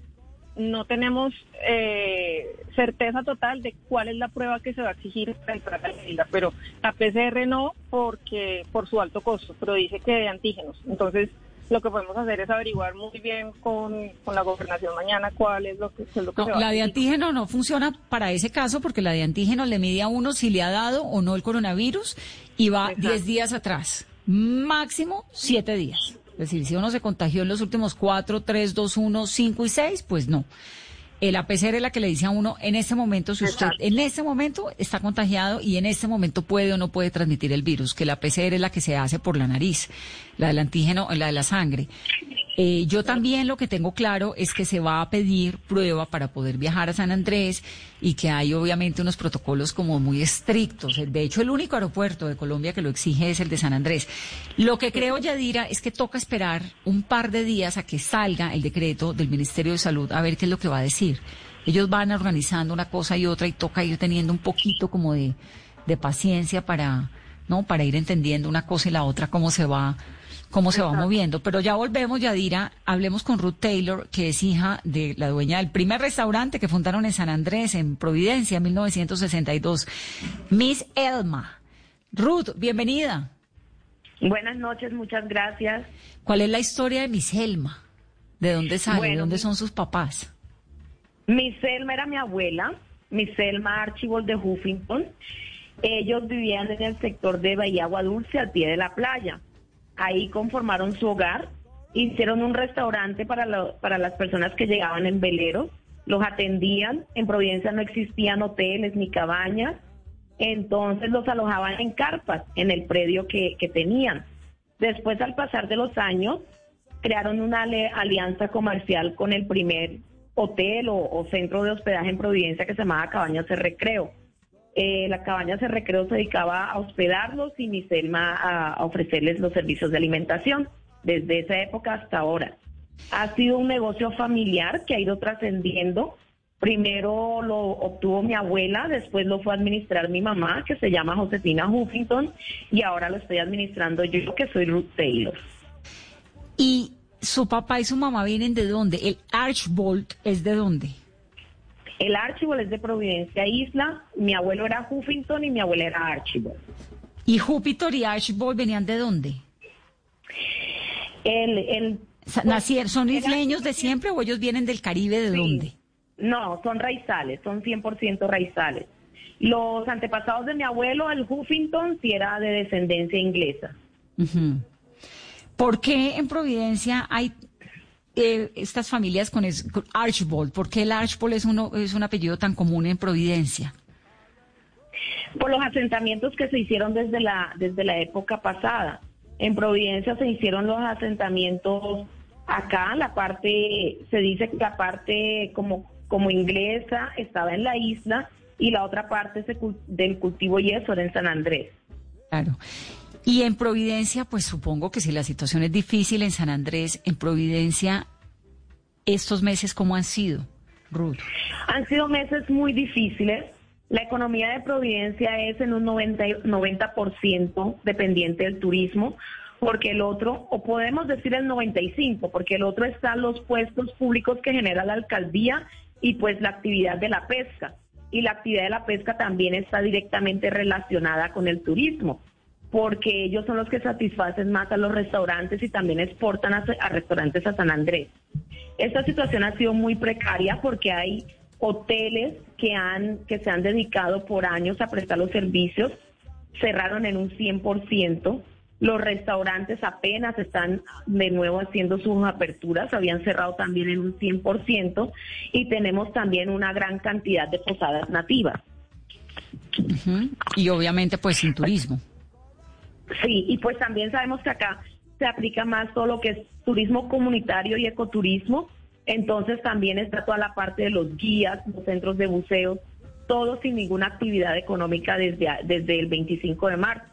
no tenemos eh, certeza total de cuál es la prueba que se va a exigir para entrar a la isla, pero la PCR no porque por su alto costo, pero dice que de antígenos. Entonces, lo que podemos hacer es averiguar muy bien con, con la gobernación mañana cuál es lo que, es lo que No, se va la a de antígeno no funciona para ese caso porque la de antígeno le mide a uno si le ha dado o no el coronavirus y va Exacto. 10 días atrás, máximo 7 días. Es decir, si uno se contagió en los últimos 4, 3, 2, 1, 5 y 6, pues no. El APCR es la que le dice a uno en este momento, si usted Exacto. en este momento está contagiado y en este momento puede o no puede transmitir el virus, que la PCR es la que se hace por la nariz, la del antígeno, la de la sangre. Eh, yo también lo que tengo claro es que se va a pedir prueba para poder viajar a San Andrés y que hay obviamente unos protocolos como muy estrictos. De hecho, el único aeropuerto de Colombia que lo exige es el de San Andrés. Lo que creo, Yadira, es que toca esperar un par de días a que salga el decreto del Ministerio de Salud a ver qué es lo que va a decir. Ellos van organizando una cosa y otra y toca ir teniendo un poquito como de, de paciencia para, ¿no? Para ir entendiendo una cosa y la otra cómo se va cómo se va moviendo. Pero ya volvemos, Yadira, hablemos con Ruth Taylor, que es hija de la dueña del primer restaurante que fundaron en San Andrés, en Providencia, en 1962. Miss Elma, Ruth, bienvenida. Buenas noches, muchas gracias. ¿Cuál es la historia de Miss Selma? ¿De dónde sale? ¿De dónde son sus papás? Mi Selma era mi abuela, mi Selma Archibald de Huffington. Ellos vivían en el sector de Bahía Agua Dulce, al pie de la playa. Ahí conformaron su hogar, hicieron un restaurante para, para las personas que llegaban en velero, los atendían. En Providencia no existían hoteles ni cabañas, entonces los alojaban en carpas, en el predio que, que tenían. Después, al pasar de los años, crearon una alianza comercial con el primer hotel o, o centro de hospedaje en Providencia que se llamaba Cabañas de Recreo. Eh, la Cabañas de Recreo se dedicaba a hospedarlos y mi Selma a, a ofrecerles los servicios de alimentación desde esa época hasta ahora. Ha sido un negocio familiar que ha ido trascendiendo. Primero lo obtuvo mi abuela, después lo fue a administrar mi mamá, que se llama Josefina Huffington, y ahora lo estoy administrando yo, que soy Ruth Taylor. ¿Y su papá y su mamá vienen de dónde? ¿El Archbold es de dónde? El Archibald es de Providencia Isla, mi abuelo era Huffington y mi abuela era Archibald. ¿Y Júpiter y Archbold venían de dónde? El, el, ¿Son isleños de siempre o ellos vienen del Caribe de dónde? no, son raizales, son 100% raizales. Los antepasados de mi abuelo, el Huffington, sí era de descendencia inglesa. ¿Por qué en Providencia hay eh, estas familias con, es- con Archbold? ¿Por qué el Archbold es, uno, es un apellido tan común en Providencia? Por los asentamientos que se hicieron desde la, desde la época pasada. En Providencia se hicieron los asentamientos acá, la parte, se dice que la parte como, como inglesa estaba en la isla y la otra parte se del cultivo yeso era en San Andrés. Claro. Y en Providencia, pues supongo que si la situación es difícil en San Andrés, en Providencia, estos meses, ¿cómo han sido, Ruth? Han sido meses muy difíciles. La economía de Providencia es en un 90, y- 90% dependiente del turismo, porque el otro, o podemos decir el 95%, porque el otro están los puestos públicos que genera la alcaldía y pues la actividad de la pesca. Y la actividad de la pesca también está directamente relacionada con el turismo, porque ellos son los que satisfacen más a los restaurantes y también exportan a, a restaurantes a San Andrés. Esta situación ha sido muy precaria porque hay hoteles que han que se han dedicado por años a prestar los servicios, cerraron en un 100%. Los restaurantes apenas están de nuevo haciendo sus aperturas, habían cerrado también en un 100% y tenemos también una gran cantidad de posadas nativas. Y obviamente, pues sin turismo. Sí, y pues también sabemos que acá se aplica más todo lo que es turismo comunitario y ecoturismo, entonces también está toda la parte de los guías, los centros de buceo, todo sin ninguna actividad económica desde, desde el 25 de marzo.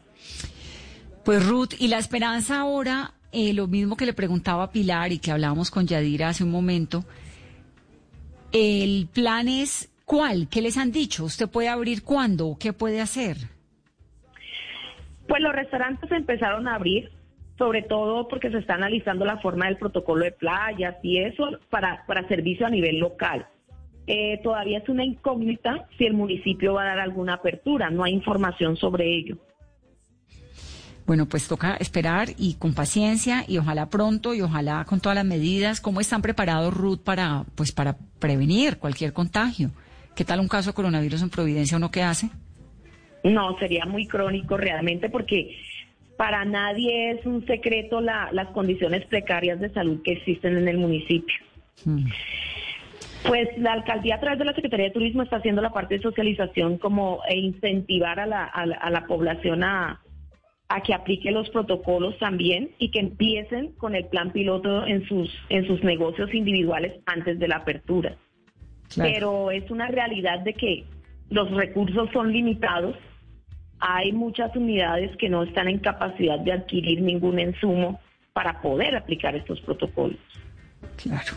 Pues Ruth, y la esperanza ahora, eh, lo mismo que le preguntaba a Pilar y que hablábamos con Yadira hace un momento, el plan es ¿cuál? ¿Qué les han dicho? ¿Usted puede abrir cuándo? ¿Qué puede hacer? Pues los restaurantes empezaron a abrir, sobre todo porque se está analizando la forma del protocolo de playas y eso para, para servicio a nivel local. Eh, todavía es una incógnita si el municipio va a dar alguna apertura, no hay información sobre ello. Bueno, pues toca esperar y con paciencia y ojalá pronto y ojalá con todas las medidas. ¿Cómo están preparados, Ruth, para, pues, para prevenir cualquier contagio? ¿Qué tal un caso de coronavirus en Providencia? ¿Uno qué hace? No, sería muy crónico realmente porque para nadie es un secreto la- las condiciones precarias de salud que existen en el municipio. Mm. Pues la alcaldía a través de la Secretaría de Turismo está haciendo la parte de socialización como e incentivar a la, a la- a la población a, a que aplique los protocolos también y que empiecen con el plan piloto en sus en sus negocios individuales antes de la apertura. Claro. Pero es una realidad de que los recursos son limitados. Hay muchas unidades que no están en capacidad de adquirir ningún insumo para poder aplicar estos protocolos. Claro.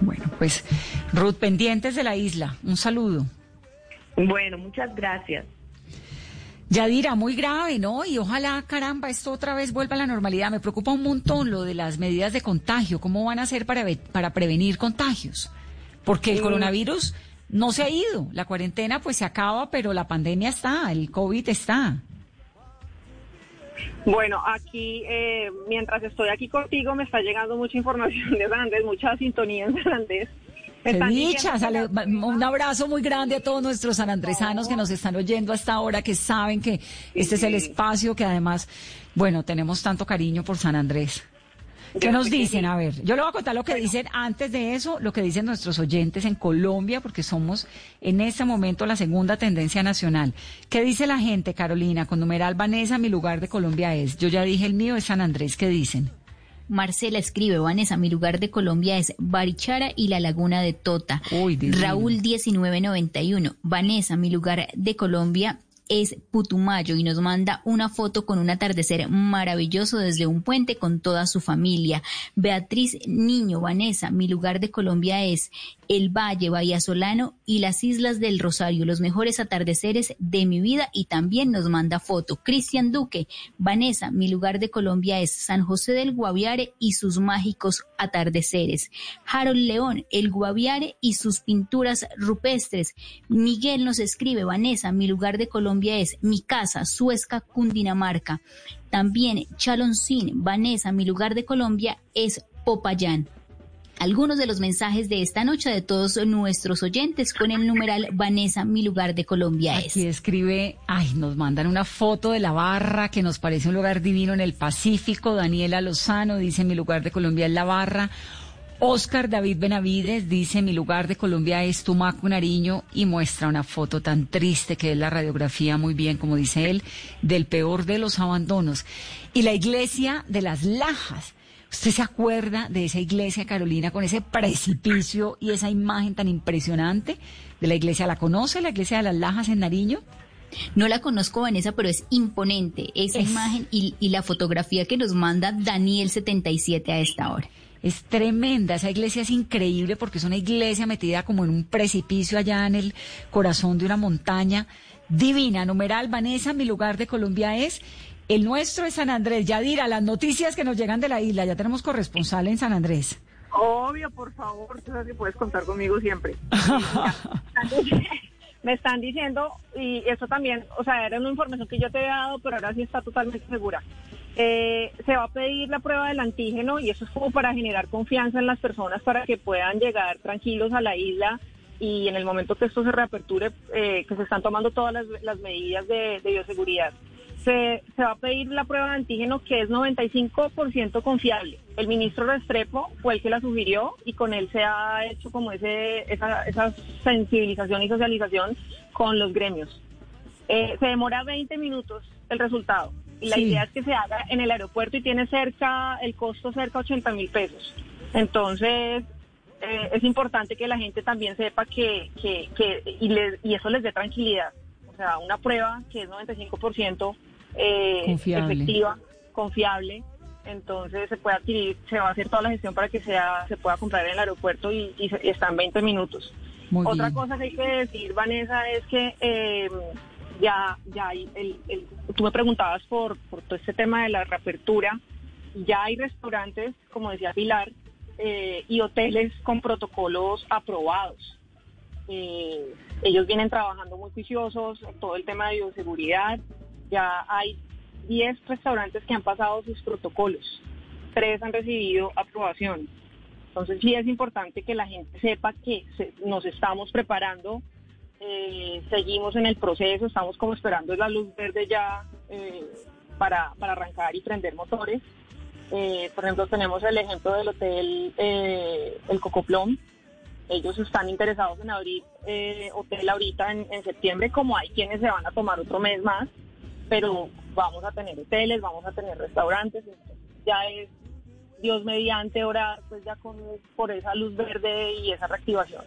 Bueno, pues Ruth, pendientes de la isla. Un saludo. Bueno, muchas gracias. Yadira, muy grave, ¿no? Y ojalá, caramba, esto otra vez vuelva a la normalidad. Me preocupa un montón lo de las medidas de contagio. ¿Cómo van a hacer para, para prevenir contagios? Porque el Mm. coronavirus no se ha ido. La cuarentena pues se acaba, pero la pandemia está, el COVID está. Bueno, aquí, eh, mientras estoy aquí contigo, me está llegando mucha información de San Andrés, mucha sintonía en San Andrés. Me Qué están dicha, sale- un abrazo muy grande a todos nuestros sanandresanos que nos están oyendo hasta ahora, que saben que este es el espacio que además, bueno, tenemos tanto cariño por San Andrés. ¿Qué nos dicen? A ver, yo le voy a contar lo que dicen antes de eso, lo que dicen nuestros oyentes en Colombia, porque somos en este momento la segunda tendencia nacional. ¿Qué dice la gente, Carolina? Con numeral Vanessa, mi lugar de Colombia es. Yo ya dije el mío es San Andrés. ¿Qué dicen? Marcela escribe, Vanessa, mi lugar de Colombia es Barichara y la Laguna de Tota. Uy. Raúl 1991, Vanessa, mi lugar de Colombia es Putumayo y nos manda una foto con un atardecer maravilloso desde un puente con toda su familia. Beatriz Niño, Vanessa, mi lugar de Colombia es el Valle, Bahía Solano y las Islas del Rosario, los mejores atardeceres de mi vida y también nos manda foto. Cristian Duque, Vanessa, mi lugar de Colombia es San José del Guaviare y sus mágicos atardeceres. Harold León, el Guaviare y sus pinturas rupestres. Miguel nos escribe, Vanessa, mi lugar de Colombia es mi casa, Suezca, Cundinamarca. También Chaloncín, Vanessa, mi lugar de Colombia es Popayán algunos de los mensajes de esta noche de todos nuestros oyentes con el numeral Vanessa, mi lugar de Colombia es. Aquí escribe, ay, nos mandan una foto de la barra que nos parece un lugar divino en el Pacífico. Daniela Lozano dice mi lugar de Colombia es la barra. Oscar David Benavides dice mi lugar de Colombia es Tumaco, Nariño y muestra una foto tan triste que es la radiografía muy bien, como dice él, del peor de los abandonos. Y la iglesia de las Lajas. ¿Usted se acuerda de esa iglesia, Carolina, con ese precipicio y esa imagen tan impresionante de la iglesia? ¿La conoce, la iglesia de las Lajas en Nariño? No la conozco, Vanessa, pero es imponente esa Es- imagen y, y la fotografía que nos manda Daniel77 a esta hora. Es tremenda, esa iglesia es increíble porque es una iglesia metida como en un precipicio allá en el corazón de una montaña divina. Numeral, Vanessa, mi lugar de Colombia es, el nuestro es San Andrés. Yadira, las noticias que nos llegan de la isla, ya tenemos corresponsal en San Andrés. Obvio, por favor, tú sabes que puedes contar conmigo siempre. <laughs> Me están diciendo, y eso también, o sea, era una información que yo te había dado, pero ahora sí está totalmente segura. Eh, se va a pedir la prueba del antígeno y eso es como para generar confianza en las personas para que puedan llegar tranquilos a la isla y en el momento que esto se reaperture, eh, que se están tomando todas las, las medidas de, bioseguridad. Se, se va a pedir la prueba de antígeno que es 95% confiable. El ministro Restrepo fue el que la sugirió y con él se ha hecho como ese, esa, esa sensibilización y socialización con los gremios. Eh, se demora 20 minutos el resultado la Sí. idea es que se haga en el aeropuerto y tiene cerca, el costo cerca 80 mil pesos. Entonces, eh, es importante que la gente también sepa que, que, que y, les- y eso les dé tranquilidad. O sea, una prueba que es 95% eh, Confiable. efectiva, confiable, entonces se puede adquirir, se va a hacer toda la gestión para que sea, se pueda comprar en el aeropuerto y, y y está en 20 minutos. Muy Otra bien. cosa que hay que decir, Vanessa, es que eh, ya, ya hay el, tú me preguntabas por, por todo este tema de la reapertura, ya hay restaurantes, como decía Pilar, eh, y hoteles con protocolos aprobados. Eh, ellos vienen trabajando muy juiciosos en todo el tema de bioseguridad. Ya hay 10 restaurantes que han pasado sus protocolos. Tres han recibido aprobación. Entonces sí es importante que la gente sepa que nos estamos preparando, eh, seguimos en el proceso, estamos como esperando la luz verde ya eh, para, para arrancar y prender motores. Eh, por ejemplo, tenemos el ejemplo del hotel eh, El Cocoplom. Ellos están interesados en abrir eh, hotel ahorita en, en septiembre, como hay quienes se van a tomar otro mes más, pero vamos a tener hoteles, vamos a tener restaurantes, ya es Dios mediante orar, pues ya con por esa luz verde y esa reactivación.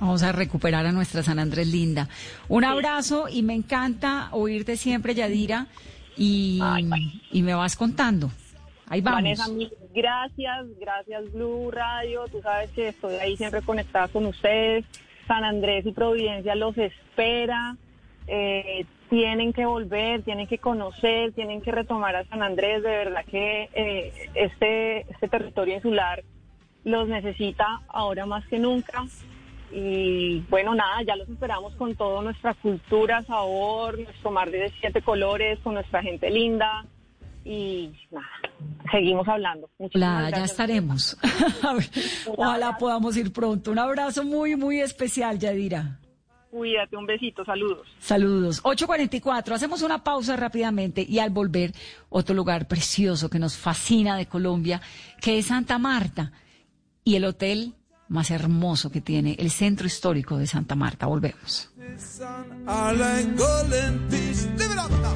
Vamos a recuperar a nuestra San Andrés linda. Un abrazo y me encanta oírte siempre, Yadira, y, y me vas contando. Ahí vamos. Vanessa, mil gracias, gracias Blue Radio, tú sabes que estoy ahí siempre conectada con ustedes. San Andrés y Providencia los espera, eh, tienen que volver, tienen que conocer, tienen que retomar a San Andrés, de verdad que eh, este, este territorio insular los necesita ahora más que nunca. Y bueno, nada, ya los esperamos con toda nuestra cultura, sabor, nuestro mar de siete colores, con nuestra gente linda. y nada, seguimos hablando. Muchísimas la, ya estaremos. <laughs> Ojalá podamos ir pronto. Un abrazo muy, muy especial, Yadira. Cuídate, un besito, saludos. Saludos. 8.44, hacemos una pausa rápidamente y al volver, otro lugar precioso que nos fascina de Colombia, que es Santa Marta y el hotel más hermoso que tiene, el centro histórico de Santa Marta. Volvemos.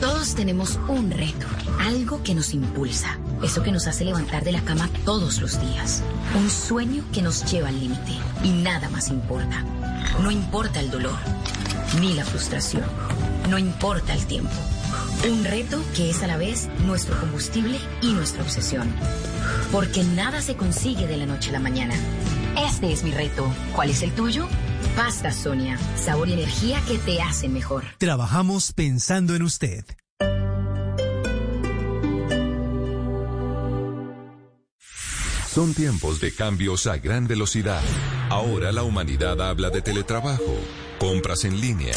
Todos tenemos un reto, algo que nos impulsa, eso que nos hace levantar de la cama todos los días, un sueño que nos lleva al límite y nada más importa. No importa el dolor, ni la frustración, no importa el tiempo. Un reto que es a la vez nuestro combustible y nuestra obsesión. Porque nada se consigue de la noche a la mañana. Este es mi reto. ¿Cuál es el tuyo? Pasta Sonia, sabor y energía que te hacen mejor. Trabajamos pensando en usted. Son tiempos de cambios a gran velocidad. Ahora la humanidad habla de teletrabajo, compras en línea,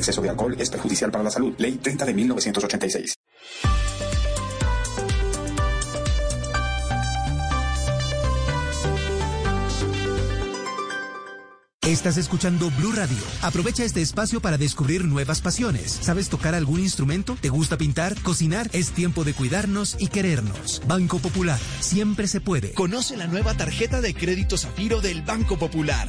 exceso de alcohol es perjudicial para la salud. Ley 30 de 1986. Estás escuchando Blue Radio. Aprovecha este espacio para descubrir nuevas pasiones. ¿Sabes tocar algún instrumento? ¿Te gusta pintar? ¿Cocinar? Es tiempo de cuidarnos y querernos. Banco Popular. Siempre se puede. Conoce la nueva tarjeta de crédito Zafiro del Banco Popular,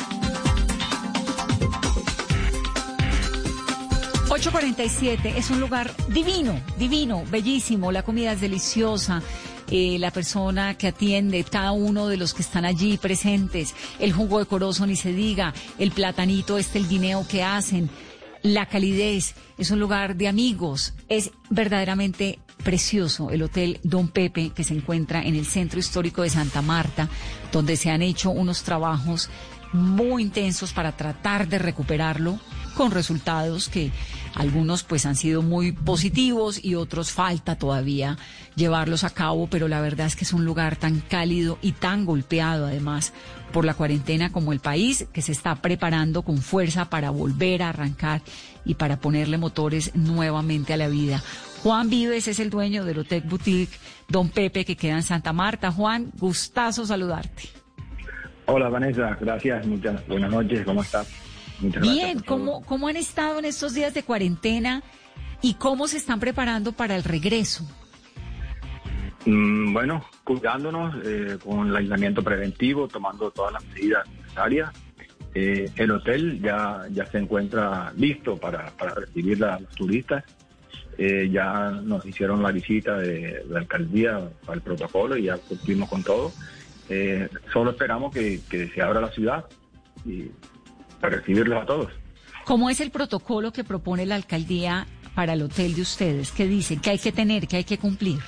847 es un lugar divino, divino, bellísimo. La comida es deliciosa. Eh, la persona que atiende, cada uno de los que están allí presentes, el jugo de corozo ni se diga, el platanito, este, el guineo que hacen, la calidez, es un lugar de amigos, es verdaderamente precioso el Hotel Don Pepe que se encuentra en el centro histórico de Santa Marta, donde se han hecho unos trabajos muy intensos para tratar de recuperarlo con resultados que algunos pues han sido muy positivos y otros falta todavía llevarlos a cabo, pero la verdad es que es un lugar tan cálido y tan golpeado además por la cuarentena como el país, que se está preparando con fuerza para volver a arrancar y para ponerle motores nuevamente a la vida. Juan Vives es el dueño del Hotel Boutique Don Pepe que queda en Santa Marta. Juan, gustazo saludarte. Hola Vanessa, gracias, muchas buenas noches, ¿cómo estás? Bien, ¿cómo, ¿cómo han estado en estos días de cuarentena y cómo se están preparando para el regreso? Mm, bueno, cuidándonos eh, con el aislamiento preventivo, tomando todas las medidas necesarias. Eh, el hotel ya, ya se encuentra listo para, para recibir a los turistas. Eh, ya nos hicieron la visita de la alcaldía el protocolo y ya cumplimos con todo. solo esperamos que, que se abra la ciudad y para recibirlos a todos. ¿Cómo es el protocolo que propone la alcaldía para el hotel de ustedes? ¿Qué dicen? ¿Qué hay que tener? ¿Qué hay que cumplir?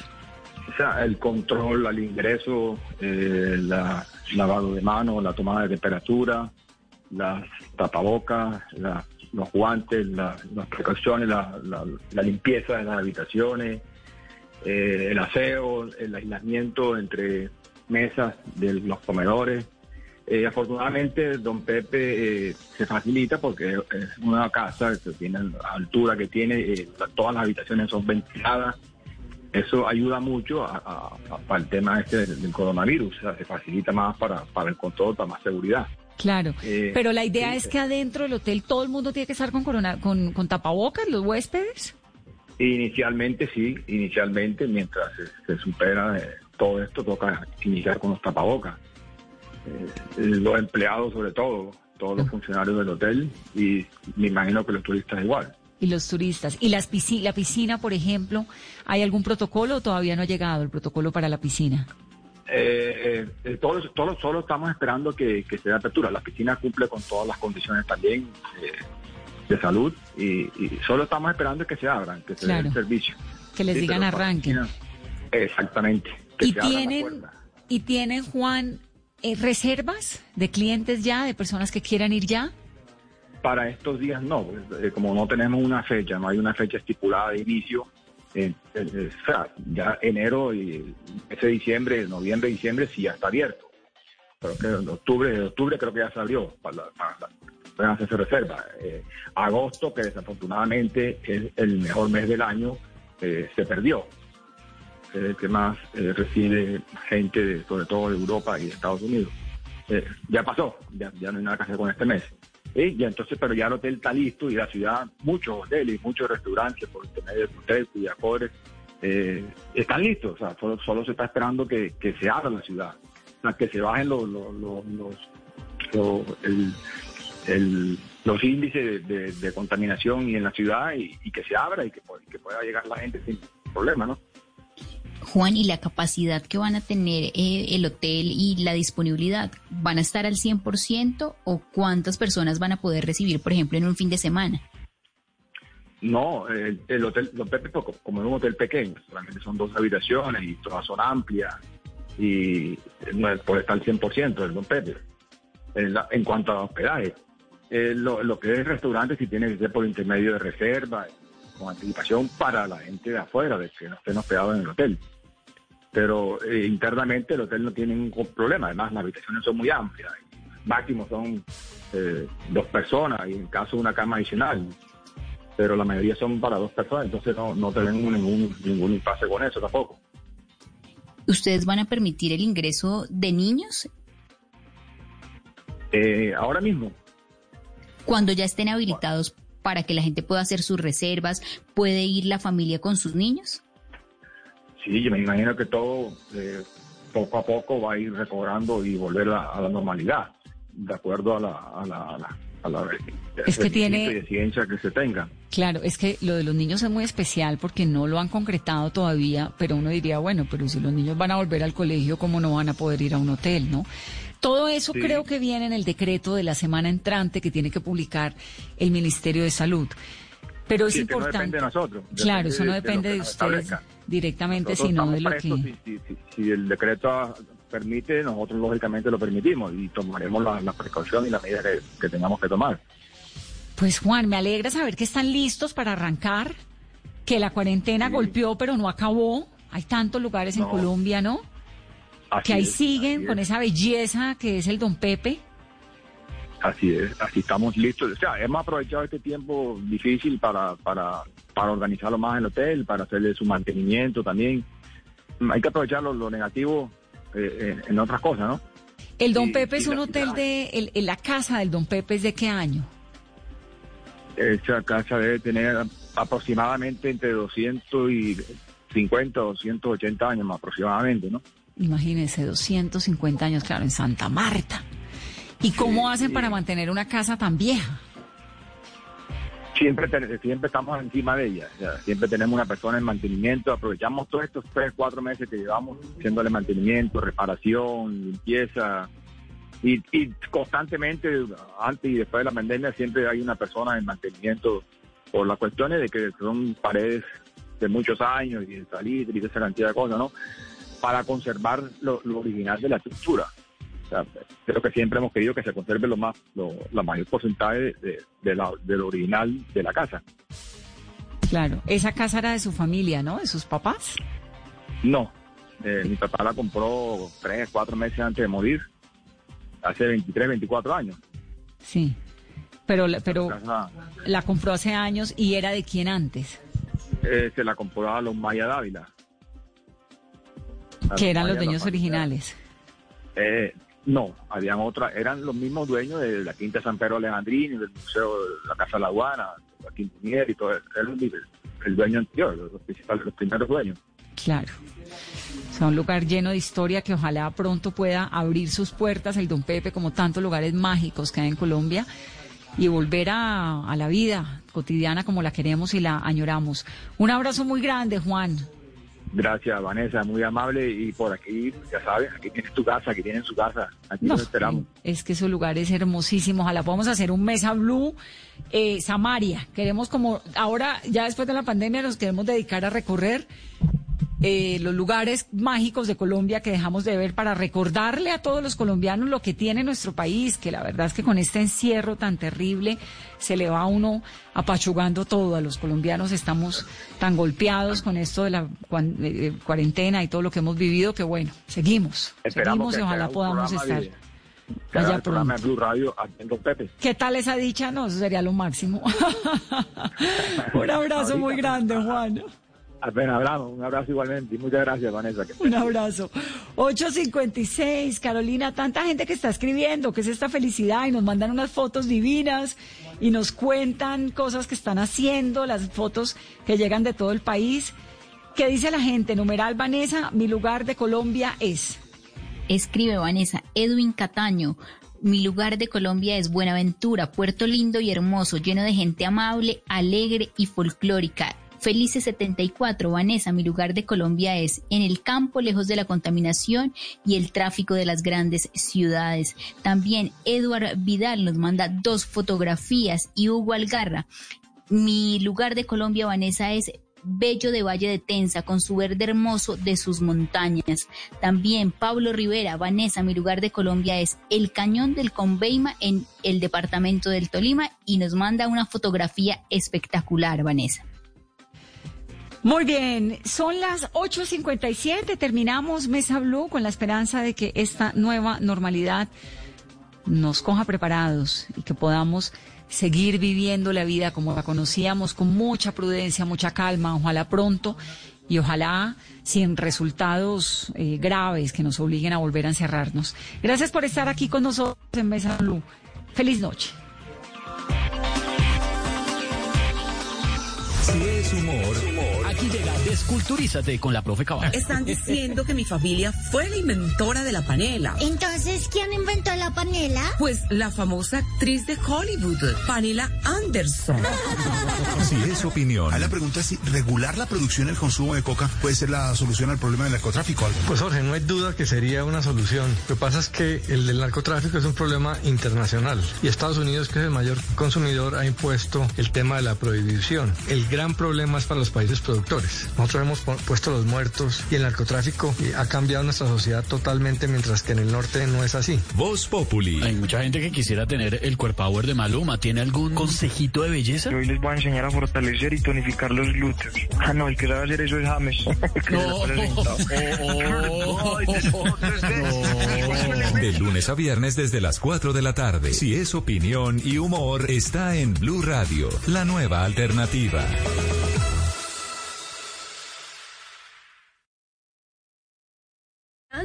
O sea, el control al ingreso, eh, la lavado de manos, la tomada de temperatura, las tapabocas, los guantes, las precauciones, la, limpieza de las habitaciones, eh, el aseo, el aislamiento entre mesas de los comedores, Eh, afortunadamente, don Pepe eh, se facilita porque es una casa que tiene la altura que tiene, eh, todas las habitaciones son ventiladas. Eso ayuda mucho a- a- a- para el tema este del, del coronavirus. O sea, se facilita más para, para el control, para más seguridad. Claro. Eh, Pero la idea es que adentro del hotel todo el mundo tiene que estar con, corona, con, con tapabocas, los huéspedes. Inicialmente sí, inicialmente mientras se, se supera eh, todo esto toca iniciar con los tapabocas. Eh, los empleados sobre todo, todos los funcionarios del hotel y me imagino que los turistas igual. Y los turistas. ¿Y las pisci- la piscina, por ejemplo, hay algún protocolo o todavía no ha llegado el protocolo para la piscina? Eh, eh, eh, todos, todos, solo estamos esperando que, que se dé apertura. La piscina cumple con todas las condiciones también eh, de salud y, y solo estamos esperando que se abran, que se dé Claro. el servicio. Que les Sí, digan arranquen. piscina, Exactamente. que ¿Y se tienen. ¿Y tienen, Juan, eh, reservas de clientes ya, de personas que quieran ir ya? Para estos días no, pues, eh, como no tenemos una fecha, no hay una fecha estipulada de inicio. eh, ya enero y ese diciembre, noviembre, diciembre sí ya está abierto. Pero en octubre, octubre creo que ya se abrió para, para, pueden hacerse reservas. Eh, agosto, que desafortunadamente es el mejor mes del año, se perdió. Es el que más eh, recibe gente, de- sobre todo de Europa y de Estados Unidos. Eh, ya pasó, ya, no hay nada que hacer con este mes. Ya entonces, pero ya el hotel está listo y la ciudad, muchos hoteles, muchos restaurantes, por intermedio del hotel, Cuyacores, eh, están listos. O sea, solo, se está esperando que, se abra la ciudad, o sea, que se bajen los, los, los, el- el- índices de, contaminación y en la ciudad y, y que se abra y que, pu- que pueda llegar la gente sin problema, ¿no? Juan, ¿y la capacidad que van a tener eh, el hotel y la disponibilidad? ¿Van a estar al 100% o cuántas personas van a poder recibir, por ejemplo, en un fin de semana? No, el, el hotel, Don Pepe, como es un hotel pequeño, solamente son dos habitaciones y todas son amplias y no puede estar al 100% el Don Pepe. En, la- en cuanto a hospedaje, lo, lo que es restaurante sí tiene que ser por intermedio de reserva, con anticipación para la gente de afuera, de que no estén hospedados en el hotel. Pero eh, internamente el hotel no tiene ningún problema, además las habitaciones son muy amplias, máximo son eh, dos personas y en caso de una cama adicional pero la mayoría son para dos personas, entonces no, no tenemos ningún, ningún impasse con eso tampoco. ¿Ustedes van a permitir el ingreso de niños Eh, ahora mismo, cuando ya estén habilitados para que la gente pueda hacer sus reservas? ¿Puede ir la familia con sus niños? Sí, yo me imagino que todo eh, poco a poco va a ir recobrando y volver a, a la normalidad, de acuerdo a la, a la, a la, a la Es que tiene- requisito y ciencia que se tenga. Claro, es que lo de los niños es muy especial porque no lo han concretado todavía, pero uno diría, bueno, pero si los niños van a volver al colegio, ¿cómo no van a poder ir a un hotel, no? Todo eso Sí. creo que viene en el decreto de la semana entrante que tiene que publicar el Ministerio de Salud. Pero es Sí, que no importante. depende de nosotros. Claro, eso no de- de depende de, ustedes directamente, Nosotros sino de lo prestos, que... si, si- si- si el decreto permite, nosotros lógicamente lo permitimos y tomaremos la, la precaución y la medida que, que tengamos que tomar. Pues Juan, me alegra saber que están listos para arrancar, que la cuarentena golpeó pero no acabó. Hay tantos lugares en. Colombia, ¿no? Así que ahí es, siguen con es. esa belleza que es el Don Pepe. Así es, así estamos listos. O sea, hemos aprovechado este tiempo difícil para, para, para organizarlo más en el hotel, para hacerle su mantenimiento también. Hay que aprovechar lo, lo negativo eh, en, en otras cosas, ¿no? El Don Pepe es un la- hotel de... el- el- la casa del Don Pepe es de qué año? Esa casa debe tener aproximadamente entre 250 o 280 años más aproximadamente, ¿no? Imagínense, 250 años, claro, en Santa Marta. ¿Y cómo hacen para mantener una casa tan vieja? Siempre, siempre estamos encima de ella, siempre tenemos una persona en mantenimiento, aprovechamos todos estos tres, cuatro meses que llevamos haciéndole mantenimiento, reparación, limpieza, y, y constantemente, antes y después de la pandemia, siempre hay una persona en mantenimiento por las cuestiones de que son paredes de muchos años y de salir y de esa cantidad de cosas, ¿no? Para conservar lo, lo original de la estructura. Sea, creo que siempre hemos querido que se conserve lo más, lo, la mayor porcentaje de, de, de la, de lo original de la casa. Claro, esa casa era de su familia, ¿no? De sus papás. No, eh, mi papá la compró tres, cuatro meses antes de morir hace 23, 24 años. Sí. Pero, la- pero Casa, la compró hace años y era de quién antes, eh, se la compró a los Maya Dávila. A que eran los dueños La- originales. Eh, no, habían otras, eran los mismos dueños de la Quinta San Pedro Alejandrini, del Museo de la Casa la Aduana, Joaquín Munier y todo, era el, dueño anterior, los, principales, los primeros dueños. Claro. O sea, un lugar lleno de historia que ojalá pronto pueda abrir sus puertas el Don Pepe, como tantos lugares mágicos que hay en Colombia, y volver a la vida cotidiana como la queremos y la añoramos. Un abrazo muy grande, Juan. Gracias, Vanessa, muy amable y por aquí, ya saben, aquí tienes tu casa, aquí tienen su casa, aquí No, nos esperamos. Es que su lugar es hermosísimo. Ojalá podamos hacer un Mesa Blue eh, Samaria. Queremos como, ahora ya después de la pandemia nos queremos dedicar a recorrer eh, los lugares mágicos de Colombia que dejamos de ver para recordarle a todos los colombianos lo que tiene nuestro país, que la verdad es que con este encierro tan terrible se le va a uno apachugando todo. A los colombianos estamos tan golpeados con esto de la eh, eh, cuarentena y todo lo que hemos vivido que bueno, seguimos. Esperamos seguimos y ojalá podamos estar. allá programa. Blue Radio Pepe. ¿Qué tal esa dicha? No, eso sería lo máximo. <laughs> Un abrazo muy grande, Juan. Apenas hablamos, un abrazo igualmente y muchas gracias, Vanessa. que- Un abrazo. 856, Carolina, tanta gente que está escribiendo, que es esta felicidad y nos mandan unas fotos divinas y nos cuentan cosas que están haciendo, las fotos que llegan de todo el país. ¿Qué dice la gente? Numeral Vanessa, mi lugar de Colombia es. Escribe Vanessa, Edwin Cataño. Mi lugar de Colombia es Buenaventura, puerto lindo y hermoso, lleno de gente amable, alegre y folclórica. Felice 74, Vanessa, mi lugar de Colombia es en el campo, lejos de la contaminación y el tráfico de las grandes ciudades. También Eduard Vidal nos manda dos fotografías y Hugo Algarra. Mi lugar de Colombia, Vanessa, es bello de Valle de Tensa, con su verde hermoso de sus montañas. También Pablo Rivera, Vanessa, mi lugar de Colombia es el Cañón del Conveima en el departamento del Tolima y nos manda una fotografía espectacular, Vanessa. Muy bien, son las 8.57, terminamos Mesa Blue con la esperanza de que esta nueva normalidad nos coja preparados y que podamos seguir viviendo la vida como la conocíamos, con mucha prudencia, mucha calma, ojalá pronto y ojalá sin resultados eh, graves que nos obliguen a volver a encerrarnos. Gracias por estar aquí con nosotros en Mesa Blue. Feliz noche. Si es humor, aquí llega Desculturízate con la profe Cabal. Están diciendo que mi familia fue la inventora de la panela. Entonces, ¿quién inventó la panela? Pues la famosa actriz de Hollywood, Pamela Anderson. Si es opinión, Ahí la pregunta es si regular la producción y el consumo de coca puede ser la solución al problema del narcotráfico. Pues Jorge, no hay duda que sería una solución. Lo que pasa es que el del narcotráfico es un problema internacional y Estados Unidos, que es el mayor consumidor, ha impuesto el tema de la prohibición. El gran problema es para los países productores. Nosotros hemos pu- puesto los muertos y el narcotráfico ha cambiado nuestra sociedad totalmente, mientras que en el norte no es así. Voz Populi. Hay mucha gente que quisiera tener el cuerpo power de Maluma. ¿Tiene algún consejito de belleza? Hoy les voy a enseñar a fortalecer y tonificar los glúteos. Ah, no, el que sabe hacer eso es James. <laughs> <laughs> De lunes a viernes desde las 4 de la tarde. Si es opinión y humor, está en Blue Radio, la nueva alternativa.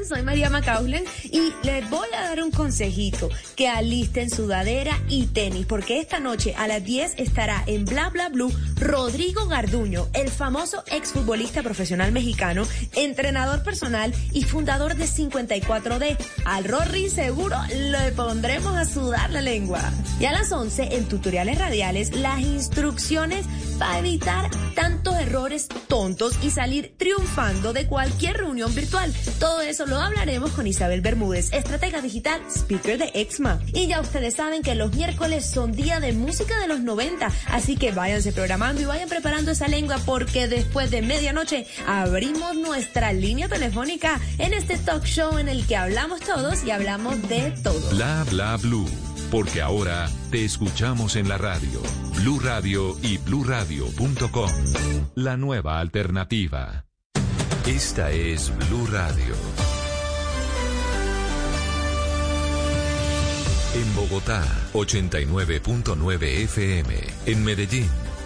Soy María Macaulen y les voy a dar un consejito, que alisten sudadera y tenis, porque esta noche a las 10 estará en Bla Bla Blue Rodrigo Garduño, el famoso exfutbolista profesional mexicano, entrenador personal y fundador de 54D. Al Rory seguro le pondremos a sudar la lengua. Y a las 11 en tutoriales radiales las instrucciones para evitar tantos errores tontos y salir triunfando de cualquier reunión virtual. Todo eso lo hablaremos con Isabel Bermúdez, estratega digital, speaker de Exma. Y ya ustedes saben que los miércoles son día de música de los 90, así que váyanse programando y vayan preparando esa lengua porque después de medianoche abrimos nuestra línea telefónica en este talk show en el que hablamos todos y hablamos de todo. Bla bla blue. Porque ahora te escuchamos en la radio. Blue Radio y bluradio.com. La nueva alternativa. Esta es Blue Radio. En Bogotá, 89.9 FM. En Medellín.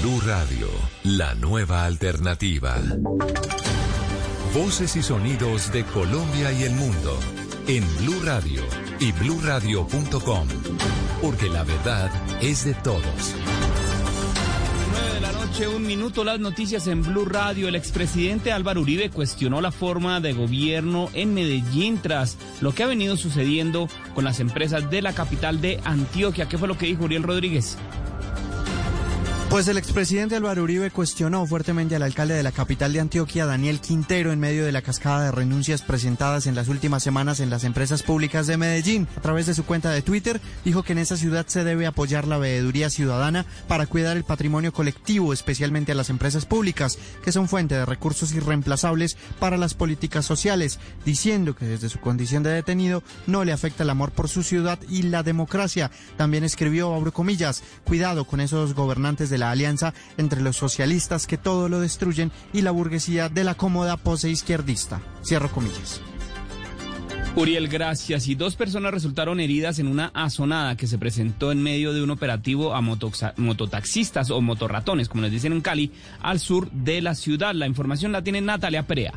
Blue Radio, la nueva alternativa. Voces y sonidos de Colombia y el mundo en Blue Radio y bluradio.com, porque la verdad es de todos. 9 de la noche, un minuto, las noticias en Blue Radio. El expresidente Álvaro Uribe cuestionó la forma de gobierno en Medellín tras lo que ha venido sucediendo con las empresas de la capital de Antioquia. ¿Qué fue lo que dijo Uriel Rodríguez? Pues el expresidente Álvaro Uribe cuestionó fuertemente al alcalde de la capital de Antioquia, Daniel Quintero, en medio de la cascada de renuncias presentadas en las últimas semanas en las empresas públicas de Medellín. A través de su cuenta de Twitter, dijo que en esa ciudad se debe apoyar la veeduría ciudadana para cuidar el patrimonio colectivo, especialmente a las empresas públicas, que son fuente de recursos irreemplazables para las políticas sociales, diciendo que desde su condición de detenido no le afecta el amor por su ciudad y la democracia. También escribió, abro comillas, cuidado con esos gobernantes de la alianza entre los socialistas que todo lo destruyen y la burguesía de la cómoda pose izquierdista. Cierro comillas. Uriel, gracias. Y dos personas resultaron heridas en una azonada que se presentó en medio de un operativo a mototaxistas o motorratones, como les dicen en Cali, al sur de la ciudad. La información la tiene Natalia Perea.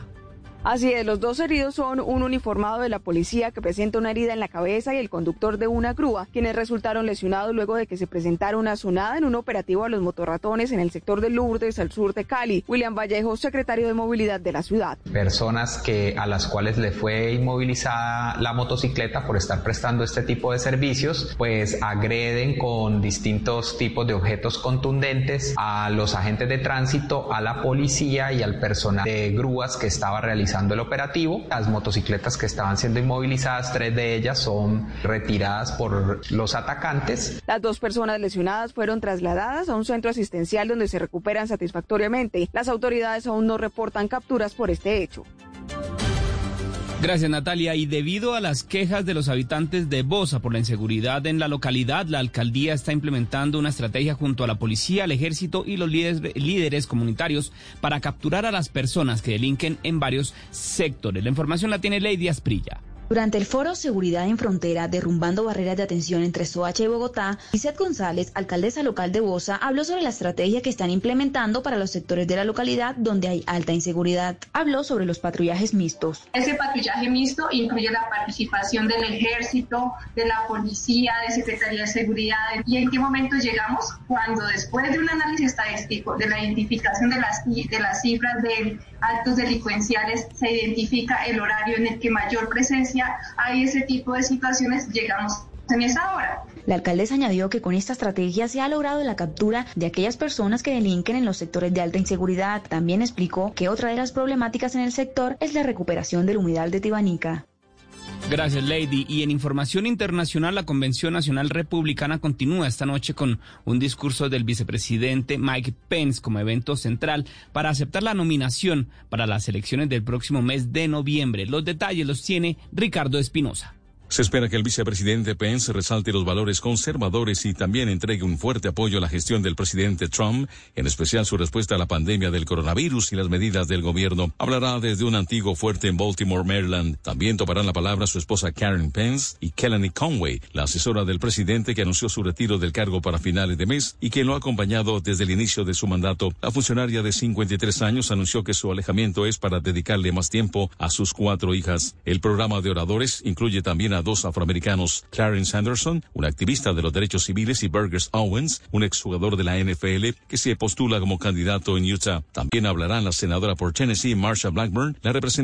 Así es, los dos heridos son un uniformado de la policía que presenta una herida en la cabeza y el conductor de una grúa, quienes resultaron lesionados luego de que se presentara una sonada en un operativo a los motorratones en el sector de Lourdes, al sur de Cali. William Vallejo, secretario de Movilidad de la ciudad. Personas que a las cuales le fue inmovilizada la motocicleta por estar prestando este tipo de servicios, pues agreden con distintos tipos de objetos contundentes a los agentes de tránsito, a la policía y al personal de grúas que estaba realizando el operativo. Las motocicletas que estaban siendo inmovilizadas, tres de ellas son retiradas por los atacantes. Las dos personas lesionadas fueron trasladadas a un centro asistencial donde se recuperan satisfactoriamente. Las autoridades aún no reportan capturas por este hecho. Gracias Natalia. Y debido a las quejas de los habitantes de Bosa por la inseguridad en la localidad, la alcaldía está implementando una estrategia junto a la policía, el ejército y los líderes, líderes comunitarios para capturar a las personas que delinquen en varios sectores. La información la tiene Lady Asprilla. Durante el foro Seguridad en Frontera, derrumbando barreras de atención entre Soacha y Bogotá, Lizeth González, alcaldesa local de Bosa, habló sobre la estrategia que están implementando para los sectores de la localidad donde hay alta inseguridad. Habló sobre los patrullajes mixtos. Ese patrullaje mixto incluye la participación del ejército, de la policía, de Secretaría de Seguridad. ¿Y en qué momento llegamos? Cuando después de un análisis estadístico, de la identificación de las, de las cifras de actos delincuenciales, se identifica el horario en el que mayor presencia hay ese tipo de situaciones, llegamos en esa hora. La alcaldesa añadió que con esta estrategia se ha logrado la captura de aquellas personas que delinquen en los sectores de alta inseguridad. También explicó que otra de las problemáticas en el sector es la recuperación del humedal de Tibanica. Gracias, Lady. Y en información internacional, la Convención Nacional Republicana continúa esta noche con un discurso del vicepresidente Mike Pence como evento central para aceptar la nominación para las elecciones del próximo mes de noviembre. Los detalles los tiene Ricardo Espinosa. Se espera que el vicepresidente Pence resalte los valores conservadores y también entregue un fuerte apoyo a la gestión del presidente Trump, en especial su respuesta a la pandemia del coronavirus y las medidas del gobierno. Hablará desde un antiguo fuerte en Baltimore, Maryland. También tomarán la palabra su esposa Karen Pence y Kelly Conway, la asesora del presidente que anunció su retiro del cargo para finales de mes y que lo ha acompañado desde el inicio de su mandato. La funcionaria de 53 años anunció que su alejamiento es para dedicarle más tiempo a sus cuatro hijas. El programa de oradores incluye también a dos afroamericanos, Clarence Anderson, un activista de los derechos civiles, y Burgess Owens, un exjugador de la NFL que se postula como candidato en Utah. También hablarán la senadora por Tennessee, Marsha Blackburn, la representante